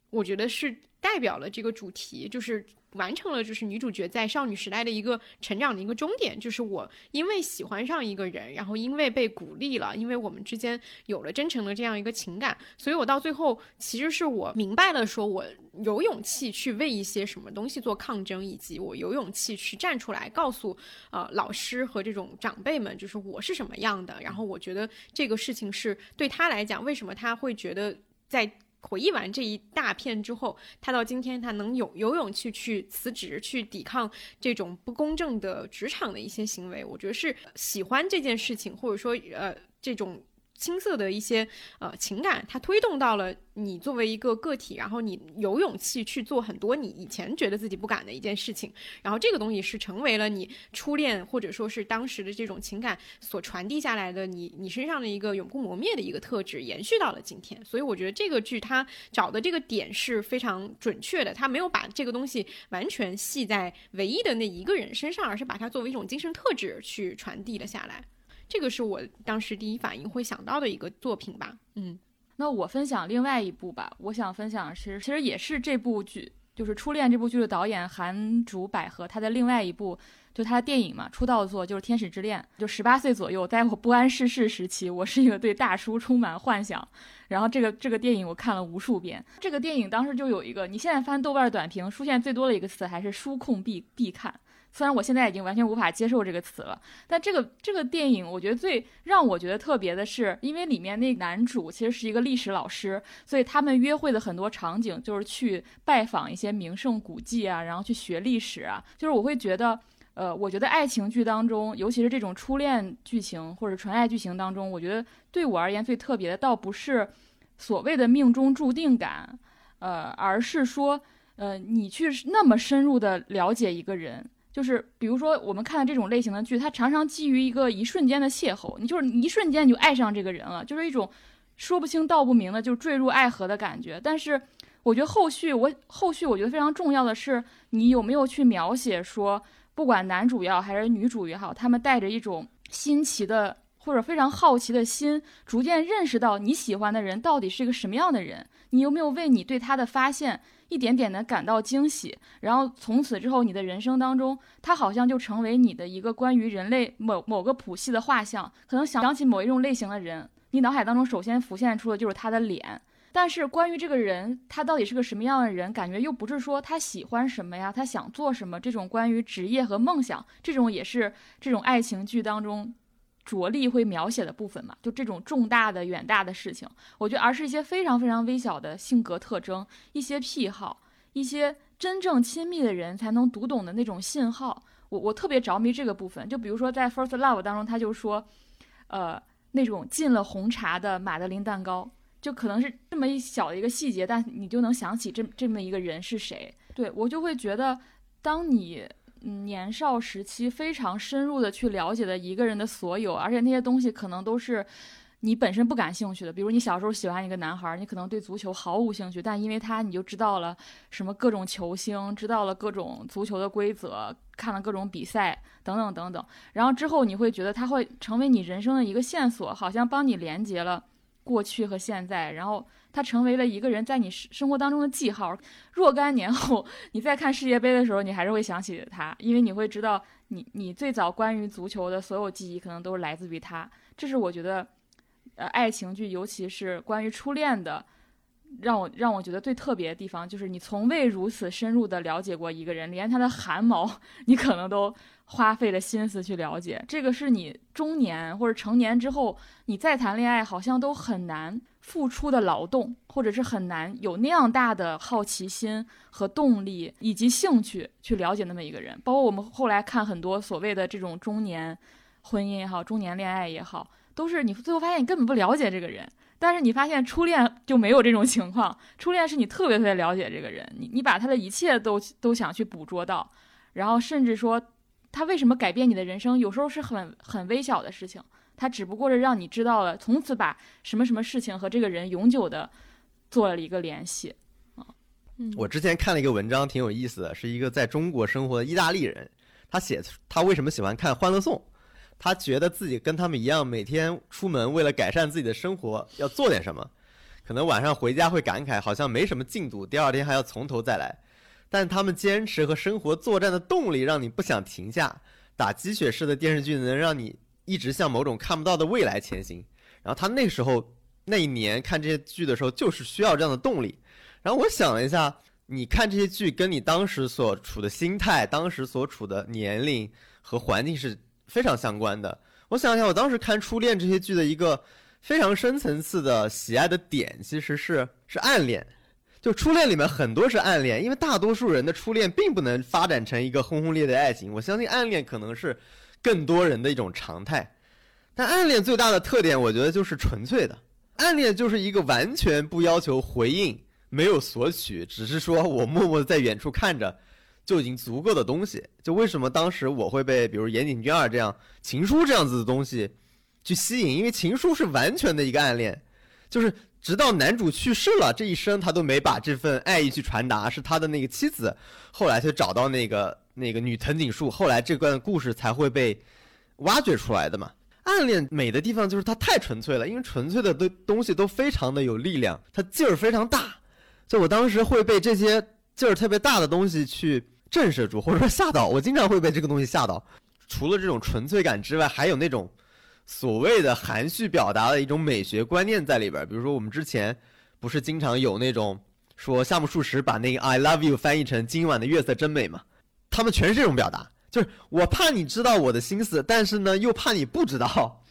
我觉得是代表了这个主题，就是。完成了就是女主角在少女时代的一个成长的一个终点，就是我因为喜欢上一个人，然后因为被鼓励了，因为我们之间有了真诚的这样一个情感，所以我到最后其实是我明白了，说我有勇气去为一些什么东西做抗争，以及我有勇气去站出来告诉呃老师和这种长辈们，就是我是什么样的。然后我觉得这个事情是对他来讲，为什么他会觉得在。回忆完这一大片之后，他到今天他能有有勇气去辞职，去抵抗这种不公正的职场的一些行为，我觉得是喜欢这件事情，或者说呃这种。青涩的一些呃情感，它推动到了你作为一个个体，然后你有勇气去做很多你以前觉得自己不敢的一件事情，然后这个东西是成为了你初恋或者说是当时的这种情感所传递下来的你你身上的一个永不磨灭的一个特质，延续到了今天。所以我觉得这个剧它找的这个点是非常准确的，它没有把这个东西完全系在唯一的那一个人身上，而是把它作为一种精神特质去传递了下来。这个是我当时第一反应会想到的一个作品吧，嗯，那我分享另外一部吧。我想分享的是，其实也是这部剧，就是《初恋》这部剧的导演韩竹百合，他的另外一部就他的电影嘛，出道作就是《天使之恋》。就十八岁左右，在我不谙世事时期，我是一个对大叔充满幻想。然后这个这个电影我看了无数遍。这个电影当时就有一个，你现在翻豆瓣短评，出现最多的一个词还是“书控必必看”。虽然我现在已经完全无法接受这个词了，但这个这个电影，我觉得最让我觉得特别的是，因为里面那男主其实是一个历史老师，所以他们约会的很多场景就是去拜访一些名胜古迹啊，然后去学历史啊。就是我会觉得，呃，我觉得爱情剧当中，尤其是这种初恋剧情或者纯爱剧情当中，我觉得对我而言最特别的，倒不是所谓的命中注定感，呃，而是说，呃，你去那么深入的了解一个人。就是比如说我们看的这种类型的剧，它常常基于一个一瞬间的邂逅，你就是一瞬间就爱上这个人了，就是一种说不清道不明的，就坠入爱河的感觉。但是我觉得后续我后续我觉得非常重要的是，你有没有去描写说，不管男主要还是女主也好，他们带着一种新奇的或者非常好奇的心，逐渐认识到你喜欢的人到底是一个什么样的人，你有没有为你对他的发现？一点点的感到惊喜，然后从此之后，你的人生当中，他好像就成为你的一个关于人类某某个谱系的画像。可能想起某一种类型的人，你脑海当中首先浮现出的就是他的脸。但是关于这个人，他到底是个什么样的人，感觉又不是说他喜欢什么呀，他想做什么这种关于职业和梦想，这种也是这种爱情剧当中。着力会描写的部分嘛，就这种重大的、远大的事情，我觉得而是一些非常非常微小的性格特征、一些癖好、一些真正亲密的人才能读懂的那种信号。我我特别着迷这个部分，就比如说在《First Love》当中，他就说，呃那种进了红茶的马德琳蛋糕，就可能是这么一小的一个细节，但你就能想起这这么一个人是谁。对我就会觉得，当你年少时期非常深入的去了解的一个人的所有，而且那些东西可能都是。你本身不感兴趣的，比如你小时候喜欢一个男孩，你可能对足球毫无兴趣，但因为他你就知道了什么各种球星，知道了各种足球的规则，看了各种比赛等等等等。然后之后你会觉得他会成为你人生的一个线索，好像帮你连接了过去和现在，然后他成为了一个人在你生活当中的记号。若干年后 你再看世界杯的时候，你还是会想起他，因为你会知道你你最早关于足球的所有记忆可能都是来自于他。这是我觉得。呃，爱情剧，尤其是关于初恋的，让我让我觉得最特别的地方，就是你从未如此深入的了解过一个人，连他的汗毛，你可能都花费了心思去了解。这个是你中年或者成年之后，你再谈恋爱，好像都很难付出的劳动，或者是很难有那样大的好奇心和动力以及兴趣去了解那么一个人。包括我们后来看很多所谓的这种中年婚姻也好，中年恋爱也好。都是你最后发现你根本不了解这个人，但是你发现初恋就没有这种情况。初恋是你特别特别了解这个人，你你把他的一切都都想去捕捉到，然后甚至说他为什么改变你的人生，有时候是很很微小的事情，他只不过是让你知道了，从此把什么什么事情和这个人永久的做了一个联系。啊，嗯，我之前看了一个文章，挺有意思的，是一个在中国生活的意大利人，他写他为什么喜欢看《欢乐颂》。他觉得自己跟他们一样，每天出门为了改善自己的生活要做点什么，可能晚上回家会感慨好像没什么进度，第二天还要从头再来。但他们坚持和生活作战的动力让你不想停下。打鸡血式的电视剧能让你一直向某种看不到的未来前行。然后他那时候那一年看这些剧的时候，就是需要这样的动力。然后我想了一下，你看这些剧跟你当时所处的心态、当时所处的年龄和环境是。非常相关的。我想想，我当时看《初恋》这些剧的一个非常深层次的喜爱的点，其实是是暗恋。就初恋里面很多是暗恋，因为大多数人的初恋并不能发展成一个轰轰烈烈的爱情。我相信暗恋可能是更多人的一种常态。但暗恋最大的特点，我觉得就是纯粹的。暗恋就是一个完全不要求回应、没有索取，只是说我默默在远处看着。就已经足够的东西，就为什么当时我会被比如岩井俊二这样情书这样子的东西去吸引？因为情书是完全的一个暗恋，就是直到男主去世了，这一生他都没把这份爱意去传达，是他的那个妻子后来去找到那个那个女藤井树，后来这段故事才会被挖掘出来的嘛。暗恋美的地方就是它太纯粹了，因为纯粹的东东西都非常的有力量，它劲儿非常大，就我当时会被这些劲儿特别大的东西去。震慑住，或者说吓到我，经常会被这个东西吓到。除了这种纯粹感之外，还有那种所谓的含蓄表达的一种美学观念在里边。比如说，我们之前不是经常有那种说夏目漱石把那个 “I love you” 翻译成“今晚的月色真美”嘛？他们全是这种表达，就是我怕你知道我的心思，但是呢又怕你不知道。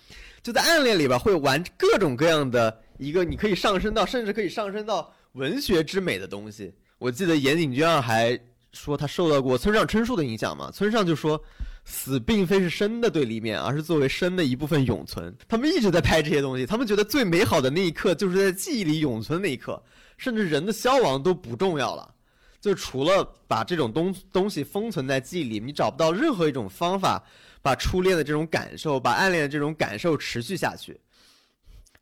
就在暗恋里边会玩各种各样的一个，你可以上升到，甚至可以上升到文学之美的东西。我记得岩井俊二还。说他受到过村上春树的影响嘛？村上就说，死并非是生的对立面，而是作为生的一部分永存。他们一直在拍这些东西，他们觉得最美好的那一刻就是在记忆里永存那一刻，甚至人的消亡都不重要了。就除了把这种东东西封存在记忆里，你找不到任何一种方法把初恋的这种感受，把暗恋的这种感受持续下去。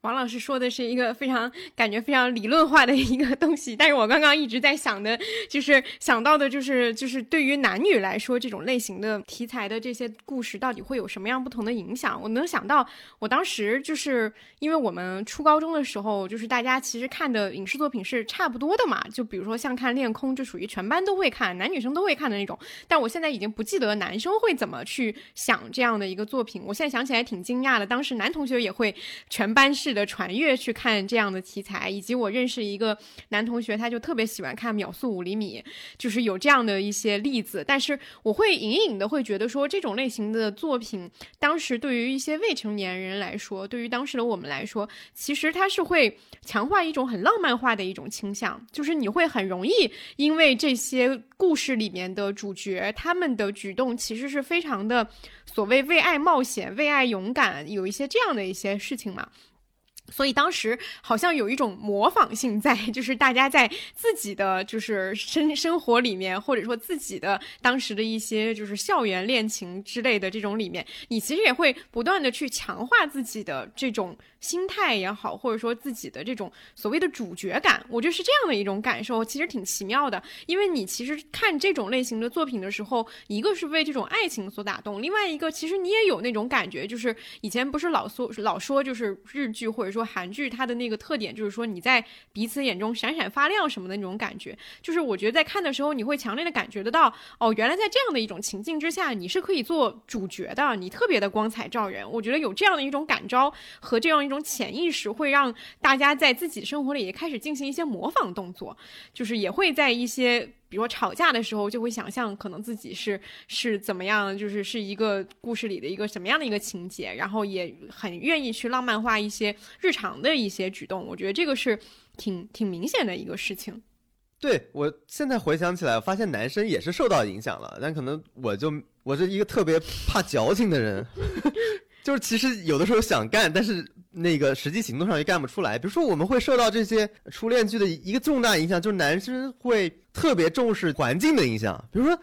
王老师说的是一个非常感觉非常理论化的一个东西，但是我刚刚一直在想的，就是想到的就是就是对于男女来说，这种类型的题材的这些故事到底会有什么样不同的影响？我能想到，我当时就是因为我们初高中的时候，就是大家其实看的影视作品是差不多的嘛，就比如说像看《恋空》，就属于全班都会看，男女生都会看的那种。但我现在已经不记得男生会怎么去想这样的一个作品，我现在想起来挺惊讶的，当时男同学也会全班是。的传阅去看这样的题材，以及我认识一个男同学，他就特别喜欢看《秒速五厘米》，就是有这样的一些例子。但是我会隐隐的会觉得说，这种类型的作品，当时对于一些未成年人来说，对于当时的我们来说，其实它是会强化一种很浪漫化的一种倾向，就是你会很容易因为这些故事里面的主角他们的举动其实是非常的。所谓为爱冒险、为爱勇敢，有一些这样的一些事情嘛。所以当时好像有一种模仿性在，就是大家在自己的就是生生活里面，或者说自己的当时的一些就是校园恋情之类的这种里面，你其实也会不断的去强化自己的这种。心态也好，或者说自己的这种所谓的主角感，我就是这样的一种感受，其实挺奇妙的。因为你其实看这种类型的作品的时候，一个是为这种爱情所打动，另外一个其实你也有那种感觉，就是以前不是老说老说就是日剧或者说韩剧，它的那个特点就是说你在彼此眼中闪闪发亮什么的那种感觉。就是我觉得在看的时候，你会强烈的感觉得到，哦，原来在这样的一种情境之下，你是可以做主角的，你特别的光彩照人。我觉得有这样的一种感召和这样一。种潜意识会让大家在自己生活里也开始进行一些模仿动作，就是也会在一些比如说吵架的时候，就会想象可能自己是是怎么样，就是是一个故事里的一个什么样的一个情节，然后也很愿意去浪漫化一些日常的一些举动。我觉得这个是挺挺明显的一个事情。对我现在回想起来，发现男生也是受到影响了，但可能我就我是一个特别怕矫情的人。就是其实有的时候想干，但是那个实际行动上又干不出来。比如说，我们会受到这些初恋剧的一个重大影响，就是男生会特别重视环境的影响。比如说，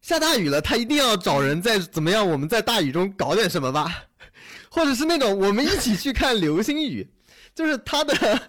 下大雨了，他一定要找人在怎么样，我们在大雨中搞点什么吧，或者是那种我们一起去看流星雨，就是他的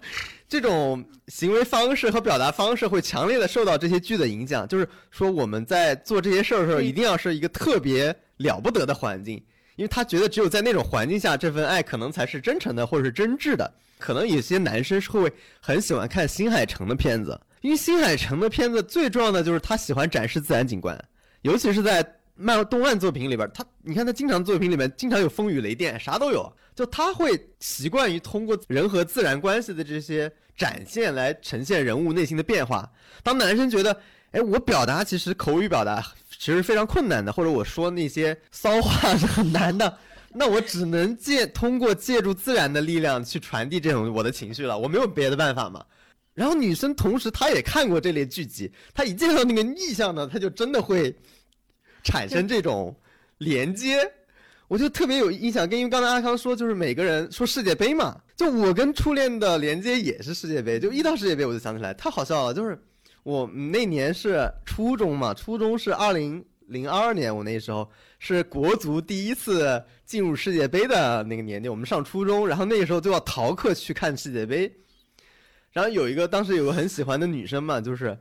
这种行为方式和表达方式会强烈的受到这些剧的影响。就是说，我们在做这些事儿的时候，一定要是一个特别了不得的环境。因为他觉得只有在那种环境下，这份爱可能才是真诚的，或者是真挚的。可能有些男生是会很喜欢看新海诚的片子，因为新海诚的片子最重要的就是他喜欢展示自然景观，尤其是在漫动漫作品里边，他你看他经常作品里面经常有风雨雷电，啥都有，就他会习惯于通过人和自然关系的这些展现来呈现人物内心的变化。当男生觉得，哎，我表达其实口语表达。其实非常困难的，或者我说那些骚话是很难的，那我只能借通过借助自然的力量去传递这种我的情绪了，我没有别的办法嘛。然后女生同时她也看过这类剧集，她一见到那个意象呢，她就真的会产生这种连接。我就特别有印象，跟因为刚才阿康说，就是每个人说世界杯嘛，就我跟初恋的连接也是世界杯，就一到世界杯我就想起来，太好笑了，就是。我那年是初中嘛，初中是二零零二年，我那时候是国足第一次进入世界杯的那个年纪，我们上初中，然后那个时候就要逃课去看世界杯，然后有一个当时有个很喜欢的女生嘛，就是，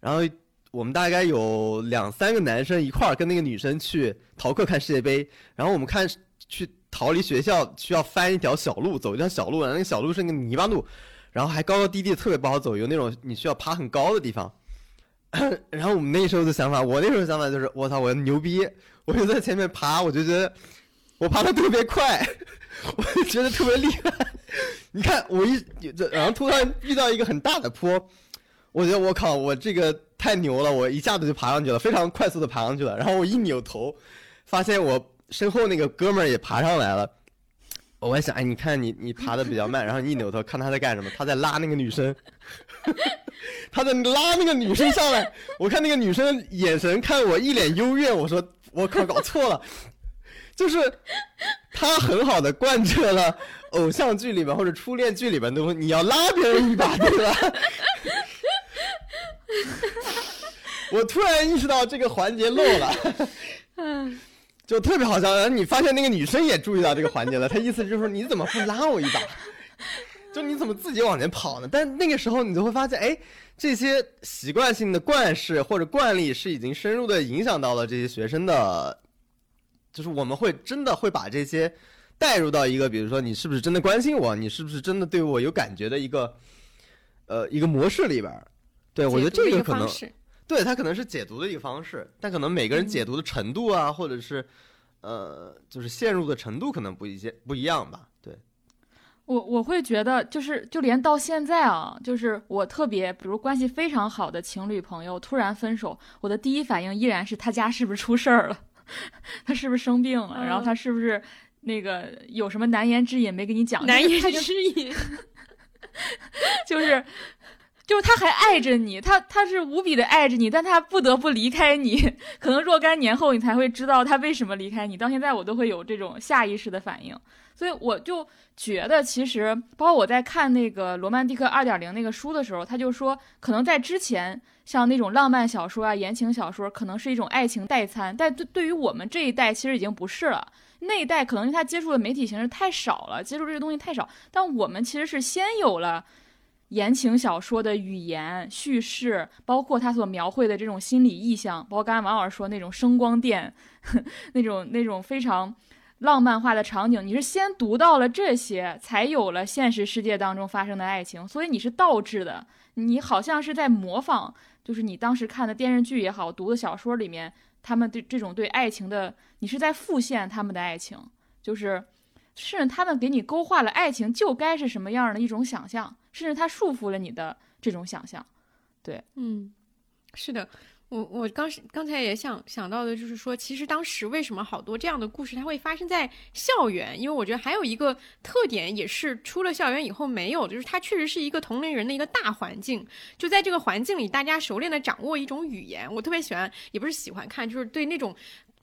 然后我们大概有两三个男生一块儿跟那个女生去逃课看世界杯，然后我们看去逃离学校需要翻一条小路，走一条小路，然后那个小路是那个泥巴路。然后还高高低低，特别不好走，有那种你需要爬很高的地方。然后我们那时候的想法，我那时候想法就是，我操，我牛逼，我就在前面爬，我就觉得我爬的特别快，我就觉得特别厉害。你看我一，然后突然遇到一个很大的坡，我觉得我靠，我这个太牛了，我一下子就爬上去了，非常快速的爬上去了。然后我一扭头，发现我身后那个哥们儿也爬上来了。我在想，哎，你看你你爬的比较慢，然后你一扭头看他在干什么？他在拉那个女生，他在拉那个女生上来。我看那个女生眼神看我一脸幽怨，我说我靠，搞错了。就是他很好的贯彻了偶像剧里面或者初恋剧里面都你要拉别人一把，对吧？我突然意识到这个环节漏了。嗯。就特别好笑，然后你发现那个女生也注意到这个环节了，她意思就是说你怎么不拉我一把？就你怎么自己往前跑呢？但那个时候你就会发现，哎，这些习惯性的惯式或者惯例是已经深入的影响到了这些学生的，就是我们会真的会把这些带入到一个，比如说你是不是真的关心我，你是不是真的对我有感觉的一个，呃，一个模式里边儿。对我觉得这个可能。对他可能是解读的一个方式，但可能每个人解读的程度啊，或者是，呃，就是陷入的程度可能不一些不一样吧。对，我我会觉得，就是就连到现在啊，就是我特别，比如关系非常好的情侣朋友突然分手，我的第一反应依然是他家是不是出事儿了，他是不是生病了，然后他是不是那个有什么难言之隐没给你讲？难言之隐，就是。就是他还爱着你，他他是无比的爱着你，但他不得不离开你。可能若干年后你才会知道他为什么离开你。到现在我都会有这种下意识的反应，所以我就觉得，其实包括我在看那个《罗曼蒂克二点零》那个书的时候，他就说，可能在之前像那种浪漫小说啊、言情小说，可能是一种爱情代餐，但对对于我们这一代，其实已经不是了。那一代可能他接触的媒体形式太少了，接触这个东西太少，但我们其实是先有了。言情小说的语言叙事，包括他所描绘的这种心理意象，包括刚才王老师说那种声光电，那种那种非常浪漫化的场景，你是先读到了这些，才有了现实世界当中发生的爱情，所以你是倒置的，你好像是在模仿，就是你当时看的电视剧也好，读的小说里面，他们对这种对爱情的，你是在复现他们的爱情，就是是他们给你勾画了爱情就该是什么样的一种想象。甚至它束缚了你的这种想象，对，嗯，是的，我我刚是刚才也想想到的，就是说，其实当时为什么好多这样的故事它会发生在校园？因为我觉得还有一个特点，也是出了校园以后没有，就是它确实是一个同龄人的一个大环境，就在这个环境里，大家熟练的掌握一种语言。我特别喜欢，也不是喜欢看，就是对那种。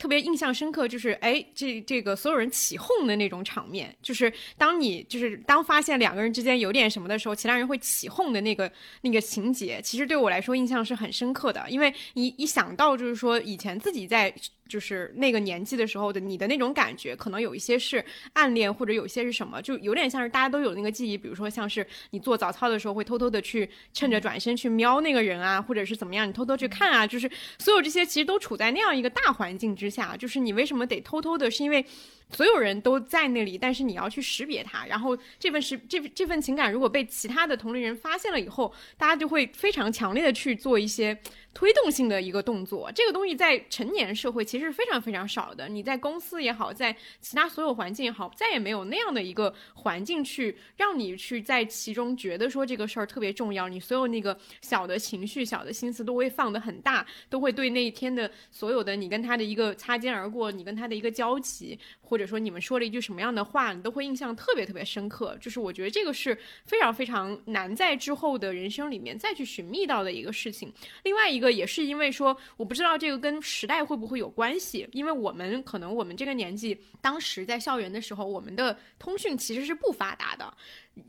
特别印象深刻，就是哎，这这个所有人起哄的那种场面，就是当你就是当发现两个人之间有点什么的时候，其他人会起哄的那个那个情节，其实对我来说印象是很深刻的，因为你一想到就是说以前自己在。就是那个年纪的时候的你的那种感觉，可能有一些是暗恋，或者有些是什么，就有点像是大家都有那个记忆，比如说像是你做早操的时候会偷偷的去趁着转身去瞄那个人啊，或者是怎么样，你偷偷去看啊，就是所有这些其实都处在那样一个大环境之下，就是你为什么得偷偷的，是因为。所有人都在那里，但是你要去识别它。然后这份识这这份情感，如果被其他的同龄人发现了以后，大家就会非常强烈的去做一些推动性的一个动作。这个东西在成年社会其实是非常非常少的。你在公司也好，在其他所有环境也好，再也没有那样的一个环境去让你去在其中觉得说这个事儿特别重要。你所有那个小的情绪、小的心思都会放得很大，都会对那一天的所有的你跟他的一个擦肩而过，你跟他的一个交集。或者或者说你们说了一句什么样的话，你都会印象特别特别深刻。就是我觉得这个是非常非常难在之后的人生里面再去寻觅到的一个事情。另外一个也是因为说，我不知道这个跟时代会不会有关系，因为我们可能我们这个年纪，当时在校园的时候，我们的通讯其实是不发达的。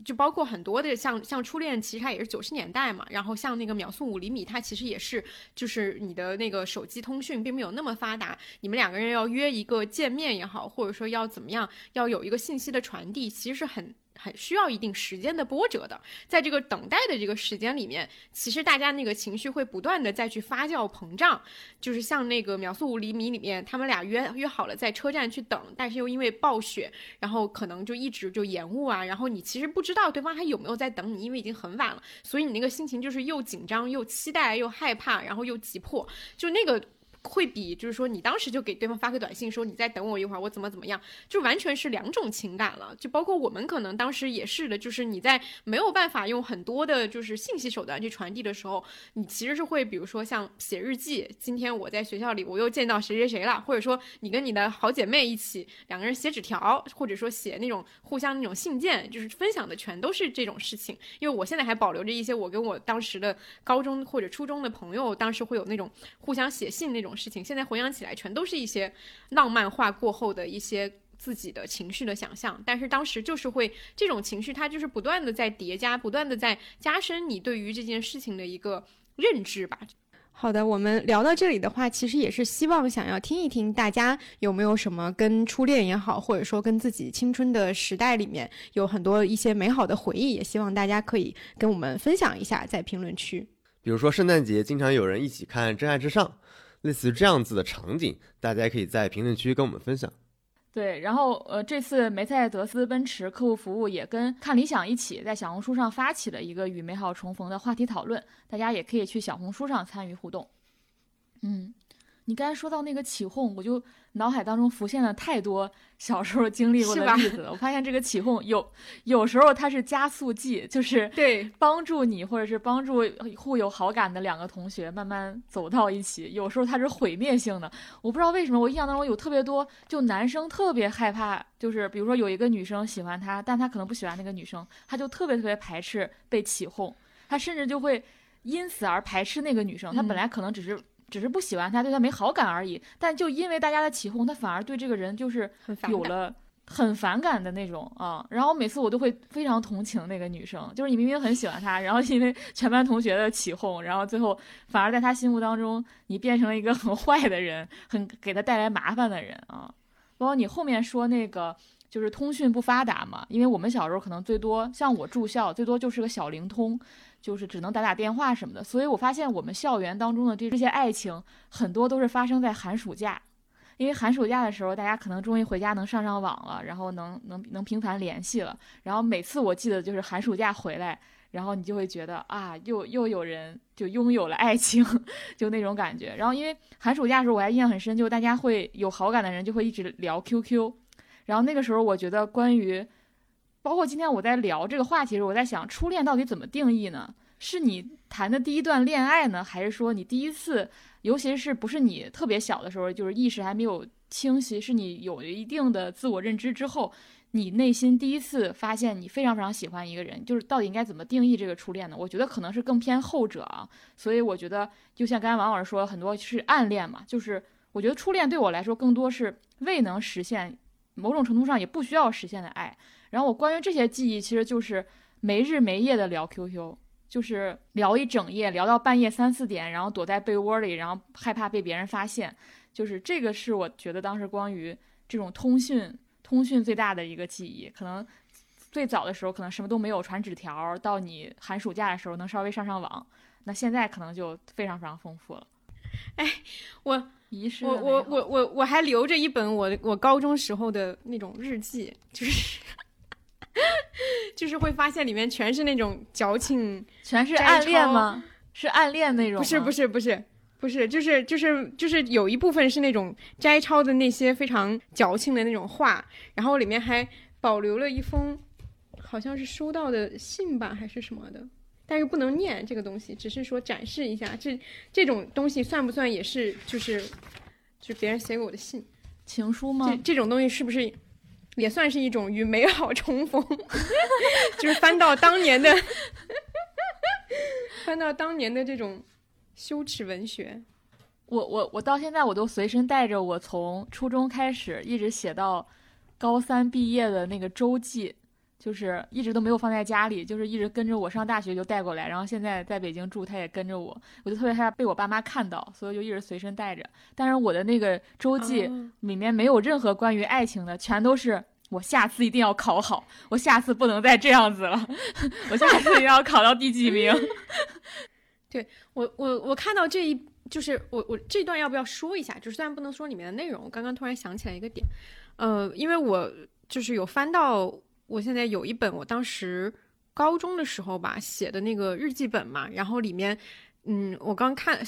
就包括很多的像像初恋，其实它也是九十年代嘛。然后像那个秒速五厘米，它其实也是就是你的那个手机通讯并没有那么发达。你们两个人要约一个见面也好，或者说要怎么样，要有一个信息的传递，其实是很。很需要一定时间的波折的，在这个等待的这个时间里面，其实大家那个情绪会不断的再去发酵膨胀，就是像那个秒速五厘米里面，他们俩约约好了在车站去等，但是又因为暴雪，然后可能就一直就延误啊，然后你其实不知道对方还有没有在等你，因为已经很晚了，所以你那个心情就是又紧张又期待又害怕，然后又急迫，就那个。会比就是说你当时就给对方发个短信说你再等我一会儿我怎么怎么样，就完全是两种情感了。就包括我们可能当时也是的，就是你在没有办法用很多的就是信息手段去传递的时候，你其实是会比如说像写日记，今天我在学校里我又见到谁谁谁了，或者说你跟你的好姐妹一起两个人写纸条，或者说写那种互相那种信件，就是分享的全都是这种事情。因为我现在还保留着一些我跟我当时的高中或者初中的朋友，当时会有那种互相写信那种。事情现在回想起来，全都是一些浪漫化过后的一些自己的情绪的想象。但是当时就是会这种情绪，它就是不断的在叠加，不断的在加深你对于这件事情的一个认知吧。好的，我们聊到这里的话，其实也是希望想要听一听大家有没有什么跟初恋也好，或者说跟自己青春的时代里面有很多一些美好的回忆，也希望大家可以跟我们分享一下在评论区。比如说圣诞节，经常有人一起看《真爱至上》。类似这样子的场景，大家可以在评论区跟我们分享。对，然后呃，这次梅赛德斯奔驰客户服务也跟看理想一起在小红书上发起了一个与美好重逢的话题讨论，大家也可以去小红书上参与互动。嗯，你刚才说到那个起哄，我就脑海当中浮现了太多小时候经历过的例子了。我发现这个起哄有有时候它是加速剂，就是对，帮助你或者是帮助互有好感的两个同学慢慢走到一起。有时候它是毁灭性的，我不知道为什么，我印象当中有特别多，就男生特别害怕，就是比如说有一个女生喜欢他，但他可能不喜欢那个女生，他就特别特别排斥被起哄，他甚至就会因此而排斥那个女生。他本来可能只是。只是不喜欢他，对他没好感而已。但就因为大家的起哄，他反而对这个人就是有了很反感的那种啊。然后每次我都会非常同情那个女生，就是你明明很喜欢她，然后因为全班同学的起哄，然后最后反而在她心目当中，你变成了一个很 坏的人，很给她带来麻烦的人啊。包括你后面说那个。就是通讯不发达嘛，因为我们小时候可能最多像我住校，最多就是个小灵通，就是只能打打电话什么的。所以我发现我们校园当中的这这些爱情，很多都是发生在寒暑假，因为寒暑假的时候，大家可能终于回家能上上网了，然后能能能频繁联系了。然后每次我记得就是寒暑假回来，然后你就会觉得啊，又又有人就拥有了爱情，就那种感觉。然后因为寒暑假的时候我还印象很深，就大家会有好感的人就会一直聊 QQ。然后那个时候，我觉得关于，包括今天我在聊这个话题时，我在想初恋到底怎么定义呢？是你谈的第一段恋爱呢，还是说你第一次，尤其是不是你特别小的时候，就是意识还没有清晰，是你有一定的自我认知之后，你内心第一次发现你非常非常喜欢一个人，就是到底应该怎么定义这个初恋呢？我觉得可能是更偏后者啊。所以我觉得，就像刚才王老师说，很多是暗恋嘛，就是我觉得初恋对我来说更多是未能实现。某种程度上也不需要实现的爱。然后我关于这些记忆，其实就是没日没夜的聊 QQ，就是聊一整夜，聊到半夜三四点，然后躲在被窝里，然后害怕被别人发现。就是这个是我觉得当时关于这种通讯通讯最大的一个记忆。可能最早的时候可能什么都没有，传纸条，到你寒暑假的时候能稍微上上网。那现在可能就非常非常丰富了。哎，我。遗失我我我我我还留着一本我我高中时候的那种日记，就是 就是会发现里面全是那种矫情，全是暗恋吗？是暗恋那种？不是不是不是不是，就是就是就是有一部分是那种摘抄的那些非常矫情的那种话，然后里面还保留了一封好像是收到的信吧，还是什么的。但是不能念这个东西，只是说展示一下，这这种东西算不算也是就是就是别人写给我的信，情书吗？这这种东西是不是也算是一种与美好重逢？就是翻到当年的，翻到当年的这种羞耻文学。我我我到现在我都随身带着我从初中开始一直写到高三毕业的那个周记。就是一直都没有放在家里，就是一直跟着我上大学就带过来，然后现在在北京住，他也跟着我，我就特别害怕被我爸妈看到，所以就一直随身带着。但是我的那个周记里面没有任何关于爱情的，全都是我下次一定要考好，我下次不能再这样子了，我下次一定要考到第几名。对我，我我看到这一，就是我我这段要不要说一下？就是虽然不能说里面的内容，我刚刚突然想起来一个点，呃，因为我就是有翻到。我现在有一本我当时高中的时候吧写的那个日记本嘛，然后里面，嗯，我刚看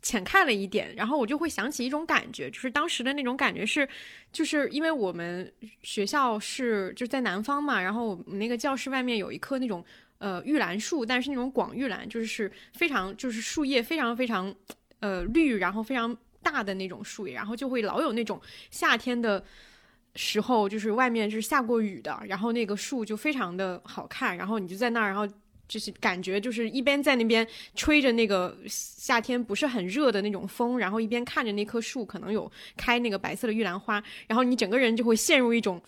浅看了一点，然后我就会想起一种感觉，就是当时的那种感觉是，就是因为我们学校是就在南方嘛，然后我们那个教室外面有一棵那种呃玉兰树，但是那种广玉兰，就是非常就是树叶非常非常呃绿，然后非常大的那种树叶，然后就会老有那种夏天的。时候就是外面是下过雨的，然后那个树就非常的好看，然后你就在那儿，然后就是感觉就是一边在那边吹着那个夏天不是很热的那种风，然后一边看着那棵树可能有开那个白色的玉兰花，然后你整个人就会陷入一种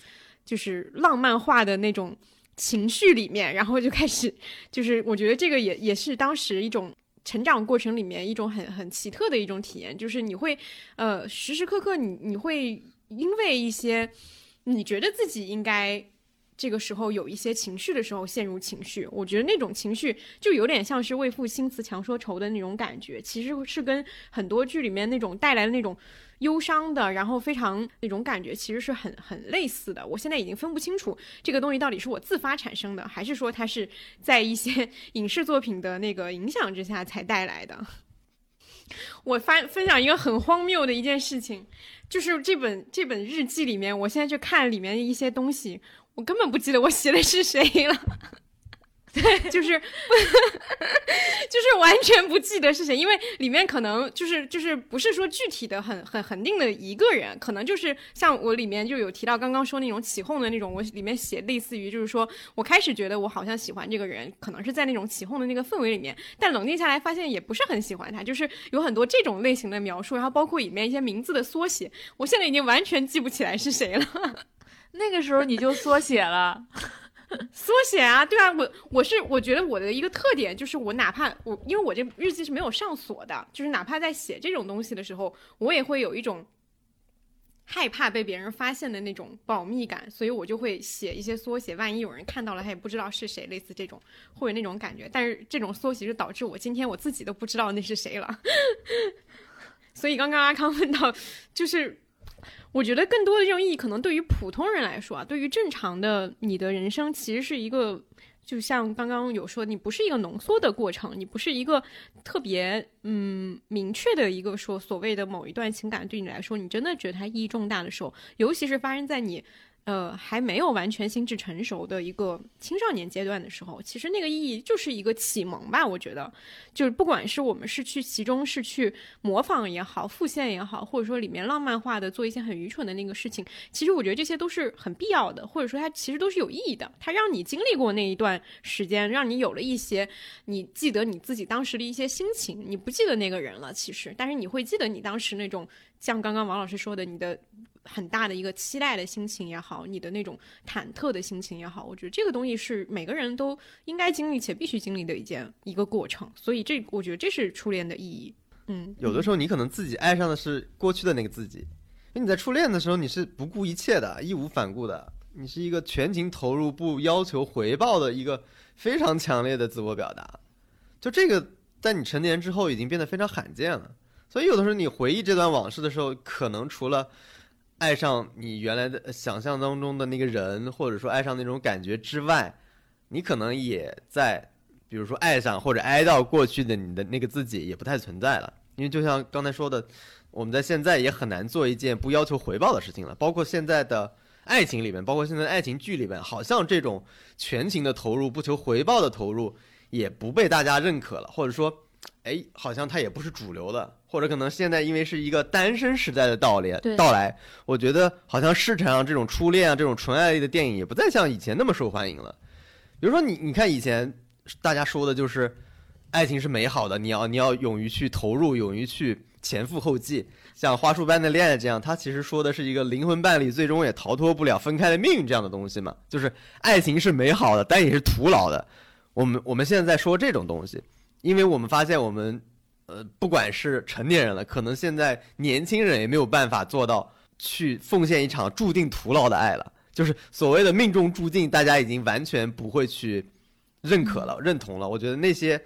就是浪漫化的那种情绪里面，然后就开始就是我觉得这个也也是当时一种成长过程里面一种很很奇特的一种体验，就是你会呃时时刻刻你你会。因为一些你觉得自己应该这个时候有一些情绪的时候陷入情绪，我觉得那种情绪就有点像是为赋新词强说愁的那种感觉，其实是跟很多剧里面那种带来的那种忧伤的，然后非常那种感觉其实是很很类似的。我现在已经分不清楚这个东西到底是我自发产生的，还是说它是在一些 影视作品的那个影响之下才带来的。我发分享一个很荒谬的一件事情，就是这本这本日记里面，我现在去看里面一些东西，我根本不记得我写的是谁了。对，就是，就是完全不记得是谁，因为里面可能就是就是不是说具体的很很恒定的一个人，可能就是像我里面就有提到刚刚说那种起哄的那种，我里面写类似于就是说我开始觉得我好像喜欢这个人，可能是在那种起哄的那个氛围里面，但冷静下来发现也不是很喜欢他，就是有很多这种类型的描述，然后包括里面一些名字的缩写，我现在已经完全记不起来是谁了。那个时候你就缩写了。缩写啊，对啊，我我是我觉得我的一个特点就是我哪怕我因为我这日记是没有上锁的，就是哪怕在写这种东西的时候，我也会有一种害怕被别人发现的那种保密感，所以我就会写一些缩写，万一有人看到了，他也不知道是谁，类似这种会有那种感觉。但是这种缩写就导致我今天我自己都不知道那是谁了。所以刚刚阿康问到，就是。我觉得更多的这种意义，可能对于普通人来说啊，对于正常的你的人生，其实是一个，就像刚刚有说，你不是一个浓缩的过程，你不是一个特别嗯明确的一个说所谓的某一段情感对你来说，你真的觉得它意义重大的时候，尤其是发生在你。呃，还没有完全心智成熟的一个青少年阶段的时候，其实那个意义就是一个启蒙吧。我觉得，就是不管是我们是去其中是去模仿也好，复现也好，或者说里面浪漫化的做一些很愚蠢的那个事情，其实我觉得这些都是很必要的，或者说它其实都是有意义的。它让你经历过那一段时间，让你有了一些你记得你自己当时的一些心情。你不记得那个人了，其实，但是你会记得你当时那种像刚刚王老师说的，你的。很大的一个期待的心情也好，你的那种忐忑的心情也好，我觉得这个东西是每个人都应该经历且必须经历的一件一个过程。所以这我觉得这是初恋的意义。嗯，有的时候你可能自己爱上的是过去的那个自己，因为你在初恋的时候你是不顾一切的、义无反顾的，你是一个全情投入、不要求回报的一个非常强烈的自我表达。就这个在你成年之后已经变得非常罕见了。所以有的时候你回忆这段往事的时候，可能除了爱上你原来的想象当中的那个人，或者说爱上那种感觉之外，你可能也在，比如说爱上或者哀悼过去的你的那个自己也不太存在了。因为就像刚才说的，我们在现在也很难做一件不要求回报的事情了。包括现在的爱情里面，包括现在的爱情剧里面，好像这种全情的投入、不求回报的投入，也不被大家认可了，或者说。哎，好像它也不是主流的，或者可能现在因为是一个单身时代的到来，到来，我觉得好像市场上这种初恋啊，这种纯爱类的电影也不再像以前那么受欢迎了。比如说你，你看以前大家说的就是，爱情是美好的，你要你要勇于去投入，勇于去前赴后继，像花束般的恋爱这样，它其实说的是一个灵魂伴侣最终也逃脱不了分开的命运这样的东西嘛，就是爱情是美好的，但也是徒劳的。我们我们现在在说这种东西。因为我们发现，我们，呃，不管是成年人了，可能现在年轻人也没有办法做到去奉献一场注定徒劳的爱了。就是所谓的命中注定，大家已经完全不会去认可了、认同了。我觉得那些，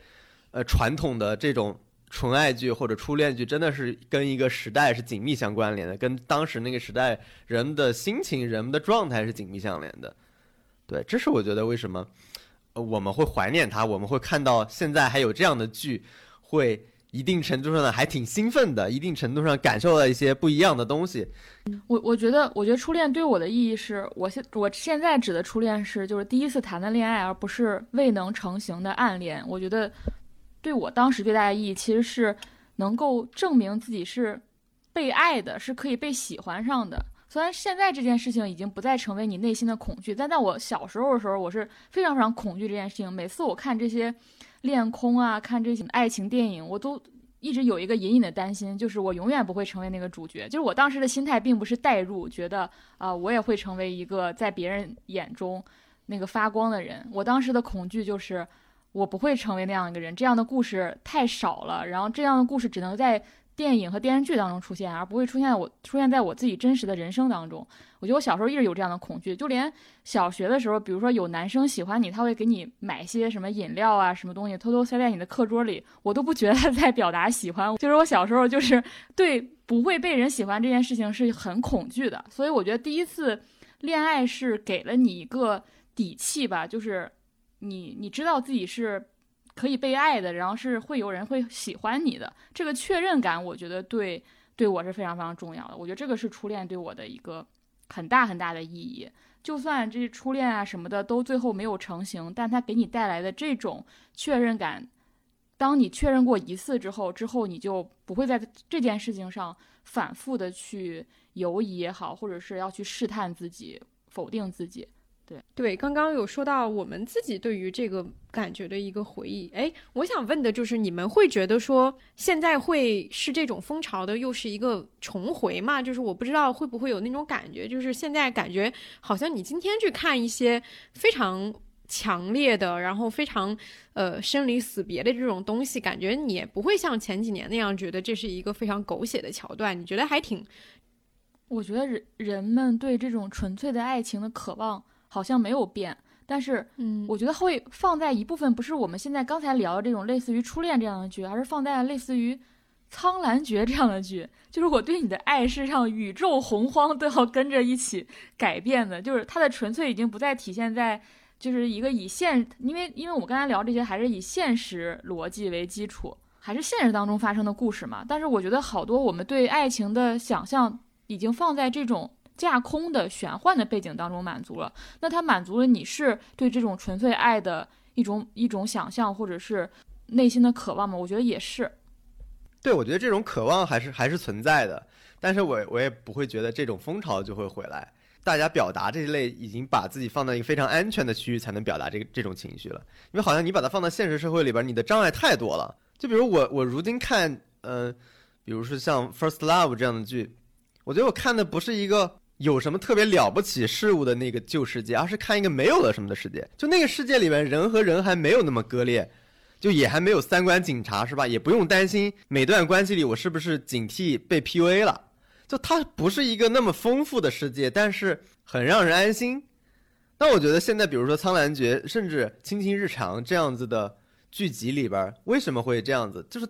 呃，传统的这种纯爱剧或者初恋剧，真的是跟一个时代是紧密相关联的，跟当时那个时代人的心情、人们的状态是紧密相连的。对，这是我觉得为什么。我们会怀念他，我们会看到现在还有这样的剧，会一定程度上呢还挺兴奋的，一定程度上感受到一些不一样的东西。我我觉得，我觉得初恋对我的意义是，我现我现在指的初恋是就是第一次谈的恋爱，而不是未能成型的暗恋。我觉得对我当时最大的意义其实是能够证明自己是被爱的，是可以被喜欢上的。虽然现在这件事情已经不再成为你内心的恐惧，但在我小时候的时候，我是非常非常恐惧这件事情。每次我看这些恋空啊，看这些爱情电影，我都一直有一个隐隐的担心，就是我永远不会成为那个主角。就是我当时的心态并不是代入，觉得啊，我也会成为一个在别人眼中那个发光的人。我当时的恐惧就是我不会成为那样一个人，这样的故事太少了，然后这样的故事只能在。电影和电视剧当中出现，而不会出现我出现在我自己真实的人生当中。我觉得我小时候一直有这样的恐惧，就连小学的时候，比如说有男生喜欢你，他会给你买一些什么饮料啊，什么东西，偷偷塞在你的课桌里，我都不觉得他在表达喜欢。就是我小时候就是对不会被人喜欢这件事情是很恐惧的。所以我觉得第一次恋爱是给了你一个底气吧，就是你你知道自己是。可以被爱的，然后是会有人会喜欢你的。这个确认感，我觉得对对我是非常非常重要的。我觉得这个是初恋对我的一个很大很大的意义。就算这初恋啊什么的都最后没有成型，但它给你带来的这种确认感，当你确认过一次之后，之后你就不会在这件事情上反复的去犹疑也好，或者是要去试探自己、否定自己。对对，刚刚有说到我们自己对于这个感觉的一个回忆。哎，我想问的就是，你们会觉得说现在会是这种风潮的又是一个重回吗？就是我不知道会不会有那种感觉，就是现在感觉好像你今天去看一些非常强烈的，然后非常呃生离死别的这种东西，感觉你也不会像前几年那样觉得这是一个非常狗血的桥段。你觉得还挺？我觉得人人们对这种纯粹的爱情的渴望。好像没有变，但是，嗯，我觉得会放在一部分，不是我们现在刚才聊的这种类似于初恋这样的剧，而是放在类似于《苍兰诀》这样的剧。就是我对你的爱是让宇宙洪荒都要跟着一起改变的，就是它的纯粹已经不再体现在就是一个以现，因为因为我刚才聊这些还是以现实逻辑为基础，还是现实当中发生的故事嘛。但是我觉得好多我们对爱情的想象已经放在这种。架空的玄幻的背景当中满足了，那它满足了你是对这种纯粹爱的一种一种想象或者是内心的渴望吗？我觉得也是。对，我觉得这种渴望还是还是存在的，但是我我也不会觉得这种风潮就会回来。大家表达这一类已经把自己放到一个非常安全的区域才能表达这个这种情绪了，因为好像你把它放到现实社会里边，你的障碍太多了。就比如我我如今看，嗯，比如说像《First Love》这样的剧，我觉得我看的不是一个。有什么特别了不起事物的那个旧世界，而是看一个没有了什么的世界。就那个世界里面，人和人还没有那么割裂，就也还没有三观警察，是吧？也不用担心每段关系里我是不是警惕被 PUA 了。就它不是一个那么丰富的世界，但是很让人安心。那我觉得现在，比如说《苍兰诀》，甚至《亲亲日常》这样子的剧集里边，为什么会这样子？就是。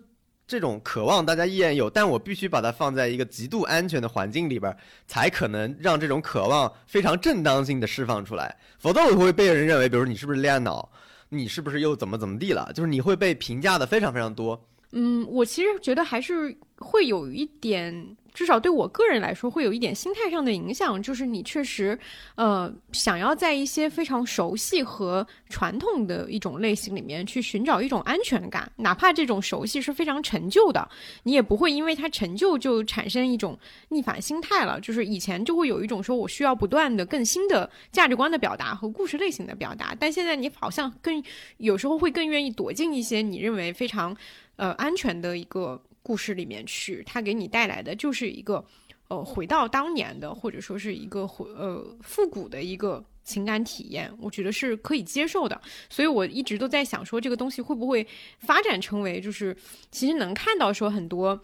这种渴望大家依然有，但我必须把它放在一个极度安全的环境里边，才可能让这种渴望非常正当性的释放出来。否则我会被人认为，比如你是不是恋爱脑，你是不是又怎么怎么地了？就是你会被评价的非常非常多。嗯，我其实觉得还是会有一点。至少对我个人来说，会有一点心态上的影响，就是你确实，呃，想要在一些非常熟悉和传统的一种类型里面去寻找一种安全感，哪怕这种熟悉是非常陈旧的，你也不会因为它陈旧就产生一种逆反心态了。就是以前就会有一种说我需要不断的更新的价值观的表达和故事类型的表达，但现在你好像更有时候会更愿意躲进一些你认为非常，呃，安全的一个。故事里面去，它给你带来的就是一个，呃，回到当年的，或者说是一个回呃复古的一个情感体验，我觉得是可以接受的。所以我一直都在想说，这个东西会不会发展成为，就是其实能看到说很多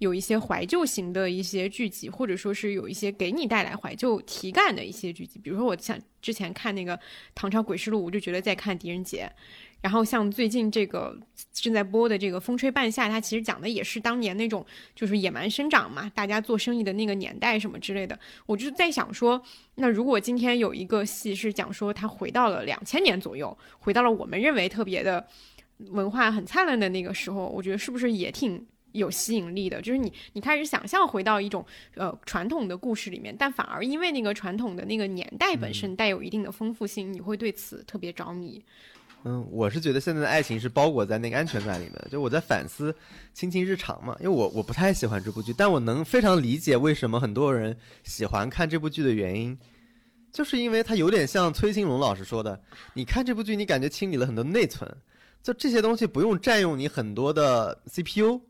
有一些怀旧型的一些剧集，或者说是有一些给你带来怀旧体感的一些剧集。比如说，我像之前看那个《唐朝诡事录》，我就觉得在看狄仁杰。然后像最近这个正在播的这个《风吹半夏》，它其实讲的也是当年那种就是野蛮生长嘛，大家做生意的那个年代什么之类的。我就在想说，那如果今天有一个戏是讲说他回到了两千年左右，回到了我们认为特别的文化很灿烂的那个时候，我觉得是不是也挺有吸引力的？就是你你开始想象回到一种呃传统的故事里面，但反而因为那个传统的那个年代本身带有一定的丰富性，你会对此特别着迷。嗯，我是觉得现在的爱情是包裹在那个安全感里面的。就我在反思《亲亲日常》嘛，因为我我不太喜欢这部剧，但我能非常理解为什么很多人喜欢看这部剧的原因，就是因为它有点像崔兴龙老师说的，你看这部剧，你感觉清理了很多内存，就这些东西不用占用你很多的 CPU。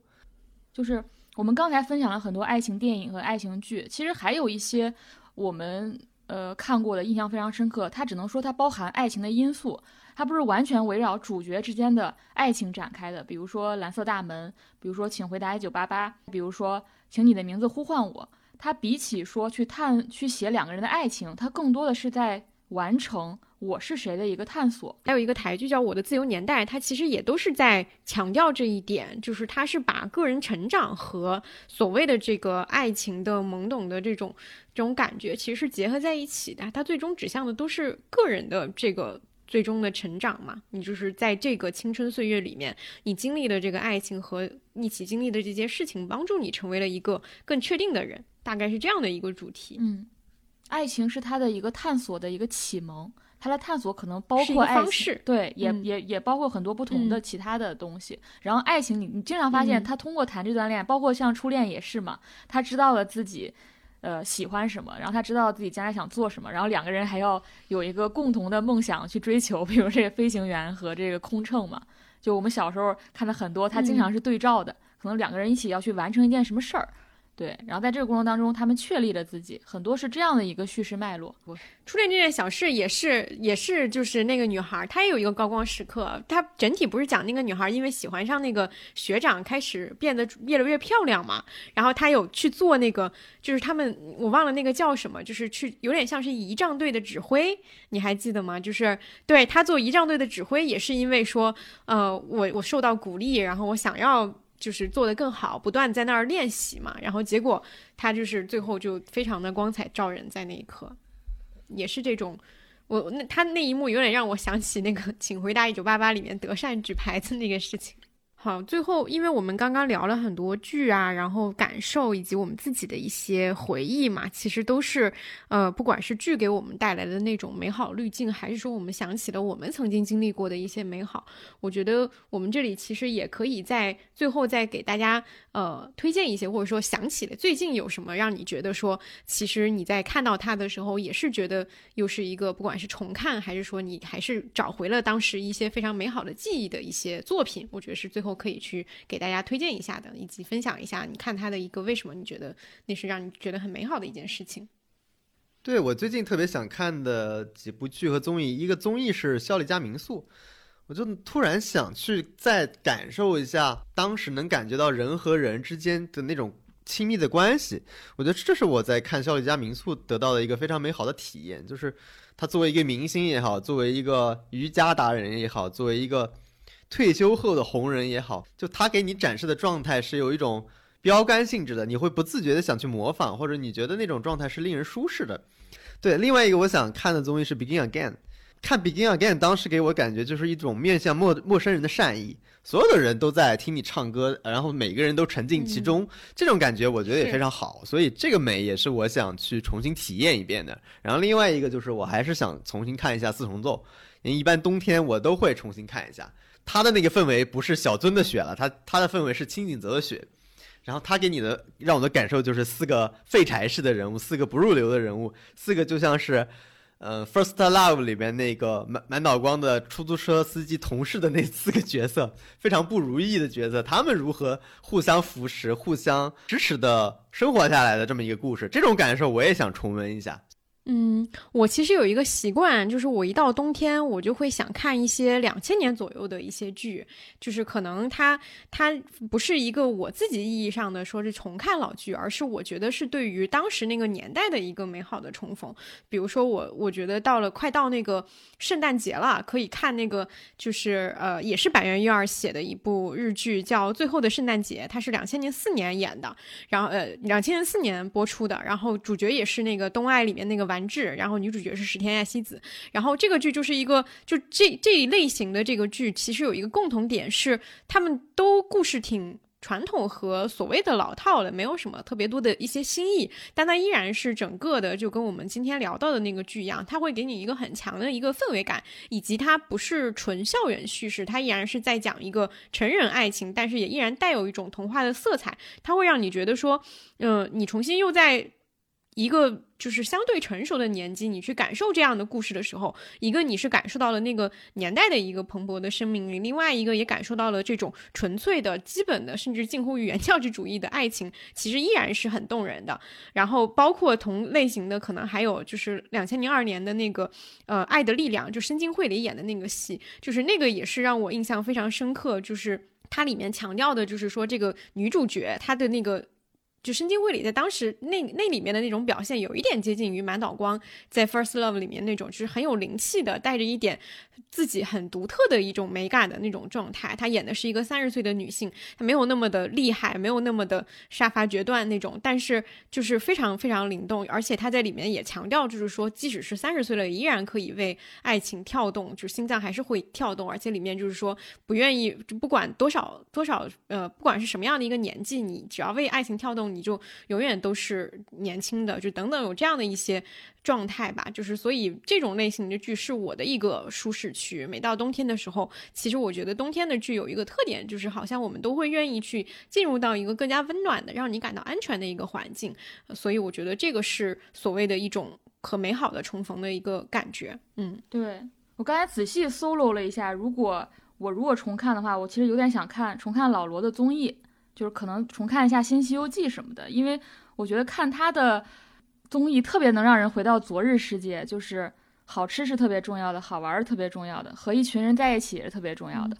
就是我们刚才分享了很多爱情电影和爱情剧，其实还有一些我们呃看过的印象非常深刻，它只能说它包含爱情的因素。它不是完全围绕主角之间的爱情展开的，比如说《蓝色大门》，比如说《请回答一九八八》，比如说《请你的名字呼唤我》。它比起说去探、去写两个人的爱情，它更多的是在完成我是谁的一个探索。还有一个台剧叫《我的自由年代》，它其实也都是在强调这一点，就是它是把个人成长和所谓的这个爱情的懵懂的这种这种感觉，其实是结合在一起的。它最终指向的都是个人的这个。最终的成长嘛。你就是在这个青春岁月里面，你经历的这个爱情和一起经历的这些事情，帮助你成为了一个更确定的人，大概是这样的一个主题。嗯，爱情是他的一个探索的一个启蒙。他的探索可能包括爱情，对，也也也包括很多不同的其他的东西。然后爱情，你你经常发现他通过谈这段恋，包括像初恋也是嘛，他知道了自己，呃，喜欢什么，然后他知道自己将来想做什么，然后两个人还要有一个共同的梦想去追求，比如这个飞行员和这个空乘嘛。就我们小时候看的很多，他经常是对照的，可能两个人一起要去完成一件什么事儿。对，然后在这个过程当中，他们确立了自己，很多是这样的一个叙事脉络。初恋这件小事也是，也是，就是那个女孩，她也有一个高光时刻。她整体不是讲那个女孩因为喜欢上那个学长，开始变得越来越漂亮嘛。然后她有去做那个，就是他们我忘了那个叫什么，就是去有点像是仪仗队的指挥，你还记得吗？就是对她做仪仗队的指挥，也是因为说，呃，我我受到鼓励，然后我想要。就是做得更好，不断在那儿练习嘛，然后结果他就是最后就非常的光彩照人，在那一刻，也是这种，我那他那一幕有点让我想起那个《请回答一九八八》里面德善举牌子那个事情。好，最后，因为我们刚刚聊了很多剧啊，然后感受以及我们自己的一些回忆嘛，其实都是，呃，不管是剧给我们带来的那种美好滤镜，还是说我们想起了我们曾经经历过的一些美好，我觉得我们这里其实也可以在最后再给大家，呃，推荐一些，或者说想起了最近有什么让你觉得说，其实你在看到它的时候，也是觉得又是一个，不管是重看，还是说你还是找回了当时一些非常美好的记忆的一些作品，我觉得是最后。我可以去给大家推荐一下的，以及分享一下你看他的一个为什么你觉得那是让你觉得很美好的一件事情。对我最近特别想看的几部剧和综艺，一个综艺是《效力家民宿》，我就突然想去再感受一下当时能感觉到人和人之间的那种亲密的关系。我觉得这是我在看《效力家民宿》得到的一个非常美好的体验，就是他作为一个明星也好，作为一个瑜伽达人也好，作为一个。退休后的红人也好，就他给你展示的状态是有一种标杆性质的，你会不自觉的想去模仿，或者你觉得那种状态是令人舒适的。对，另外一个我想看的综艺是《Begin Again》，看《Begin Again》当时给我感觉就是一种面向陌陌生人的善意，所有的人都在听你唱歌，然后每个人都沉浸其中，这种感觉我觉得也非常好，所以这个美也是我想去重新体验一遍的。然后另外一个就是我还是想重新看一下《四重奏》，因为一般冬天我都会重新看一下。他的那个氛围不是小尊的雪了，他他的氛围是清井泽的雪，然后他给你的让我的感受就是四个废柴式的人物，四个不入流的人物，四个就像是，呃，First Love 里边那个满满脑光的出租车司机同事的那四个角色，非常不如意的角色，他们如何互相扶持、互相支持的生活下来的这么一个故事，这种感受我也想重温一下。嗯，我其实有一个习惯，就是我一到冬天，我就会想看一些两千年左右的一些剧，就是可能它它不是一个我自己意义上的说是重看老剧，而是我觉得是对于当时那个年代的一个美好的重逢。比如说我我觉得到了快到那个圣诞节了，可以看那个就是呃也是板垣瑞二写的一部日剧，叫《最后的圣诞节》，它是两千年四年演的，然后呃两千年四年播出的，然后主角也是那个《东爱》里面那个。完治，然后女主角是石田亚希子，然后这个剧就是一个，就这这一类型的这个剧，其实有一个共同点是，他们都故事挺传统和所谓的老套的，没有什么特别多的一些新意，但它依然是整个的，就跟我们今天聊到的那个剧一样，它会给你一个很强的一个氛围感，以及它不是纯校园叙事，它依然是在讲一个成人爱情，但是也依然带有一种童话的色彩，它会让你觉得说，嗯，你重新又在。一个就是相对成熟的年纪，你去感受这样的故事的时候，一个你是感受到了那个年代的一个蓬勃的生命力，另外一个也感受到了这种纯粹的基本的，甚至近乎于原教旨主义的爱情，其实依然是很动人的。然后包括同类型的，可能还有就是两千零二年的那个呃《爱的力量》，就申京惠里演的那个戏，就是那个也是让我印象非常深刻，就是它里面强调的就是说这个女主角她的那个。就深津绘里在当时那那里面的那种表现，有一点接近于满岛光在《First Love》里面那种，就是很有灵气的，带着一点自己很独特的一种美感的那种状态。她演的是一个三十岁的女性，她没有那么的厉害，没有那么的杀伐决断那种，但是就是非常非常灵动。而且她在里面也强调，就是说，即使是三十岁了，依然可以为爱情跳动，就心脏还是会跳动。而且里面就是说，不愿意，就不管多少多少，呃，不管是什么样的一个年纪，你只要为爱情跳动。你就永远都是年轻的，就等等有这样的一些状态吧。就是所以这种类型的剧是我的一个舒适区。每到冬天的时候，其实我觉得冬天的剧有一个特点，就是好像我们都会愿意去进入到一个更加温暖的、让你感到安全的一个环境。所以我觉得这个是所谓的一种可美好的重逢的一个感觉。嗯，对我刚才仔细 solo 了一下，如果我如果重看的话，我其实有点想看重看老罗的综艺。就是可能重看一下《新西游记》什么的，因为我觉得看他的综艺特别能让人回到昨日世界，就是好吃是特别重要的，好玩是特别重要的，和一群人在一起也是特别重要的。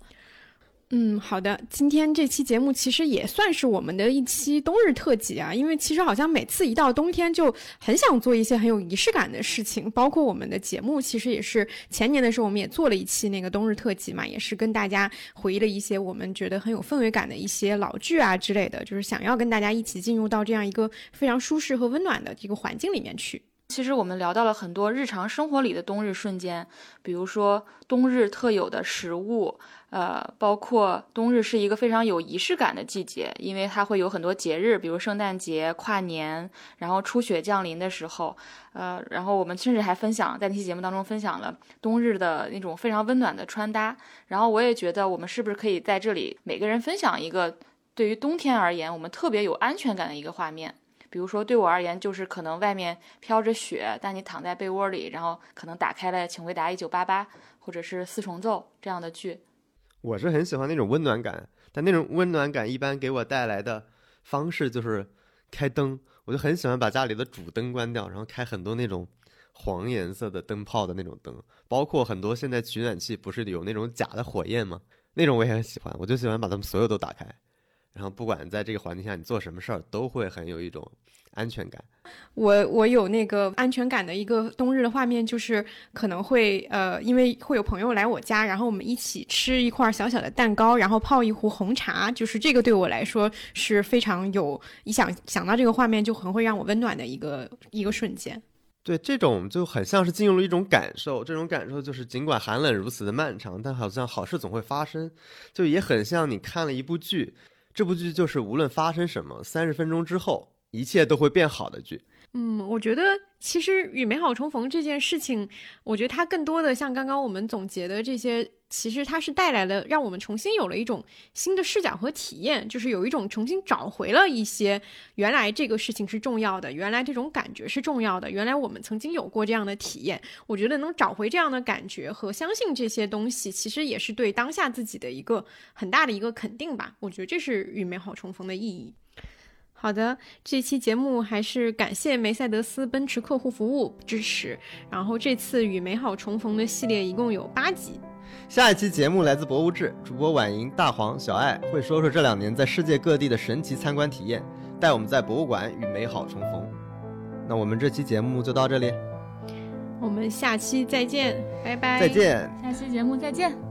嗯，好的。今天这期节目其实也算是我们的一期冬日特辑啊，因为其实好像每次一到冬天就很想做一些很有仪式感的事情，包括我们的节目，其实也是前年的时候我们也做了一期那个冬日特辑嘛，也是跟大家回忆了一些我们觉得很有氛围感的一些老剧啊之类的，就是想要跟大家一起进入到这样一个非常舒适和温暖的一个环境里面去。其实我们聊到了很多日常生活里的冬日瞬间，比如说冬日特有的食物。呃，包括冬日是一个非常有仪式感的季节，因为它会有很多节日，比如圣诞节、跨年，然后初雪降临的时候，呃，然后我们甚至还分享在那期节目当中分享了冬日的那种非常温暖的穿搭。然后我也觉得，我们是不是可以在这里每个人分享一个对于冬天而言我们特别有安全感的一个画面？比如说对我而言，就是可能外面飘着雪，但你躺在被窝里，然后可能打开了《请回答一九八八》或者是《四重奏》这样的剧。我是很喜欢那种温暖感，但那种温暖感一般给我带来的方式就是开灯，我就很喜欢把家里的主灯关掉，然后开很多那种黄颜色的灯泡的那种灯，包括很多现在取暖器不是有那种假的火焰吗？那种我也很喜欢，我就喜欢把它们所有都打开，然后不管在这个环境下你做什么事儿，都会很有一种。安全感，我我有那个安全感的一个冬日的画面，就是可能会呃，因为会有朋友来我家，然后我们一起吃一块小小的蛋糕，然后泡一壶红茶，就是这个对我来说是非常有，一想想到这个画面就很会让我温暖的一个一个瞬间。对，这种就很像是进入了一种感受，这种感受就是尽管寒冷如此的漫长，但好像好事总会发生，就也很像你看了一部剧，这部剧就是无论发生什么，三十分钟之后。一切都会变好的剧。嗯，我觉得其实与美好重逢这件事情，我觉得它更多的像刚刚我们总结的这些，其实它是带来了让我们重新有了一种新的视角和体验，就是有一种重新找回了一些原来这个事情是重要的，原来这种感觉是重要的，原来我们曾经有过这样的体验。我觉得能找回这样的感觉和相信这些东西，其实也是对当下自己的一个很大的一个肯定吧。我觉得这是与美好重逢的意义。好的，这期节目还是感谢梅赛德斯奔驰客户服务支持。然后这次与美好重逢的系列一共有八集。下一期节目来自博物志，主播婉莹、大黄、小爱会说说这两年在世界各地的神奇参观体验，带我们在博物馆与美好重逢。那我们这期节目就到这里，我们下期再见，拜拜。再见，下期节目再见。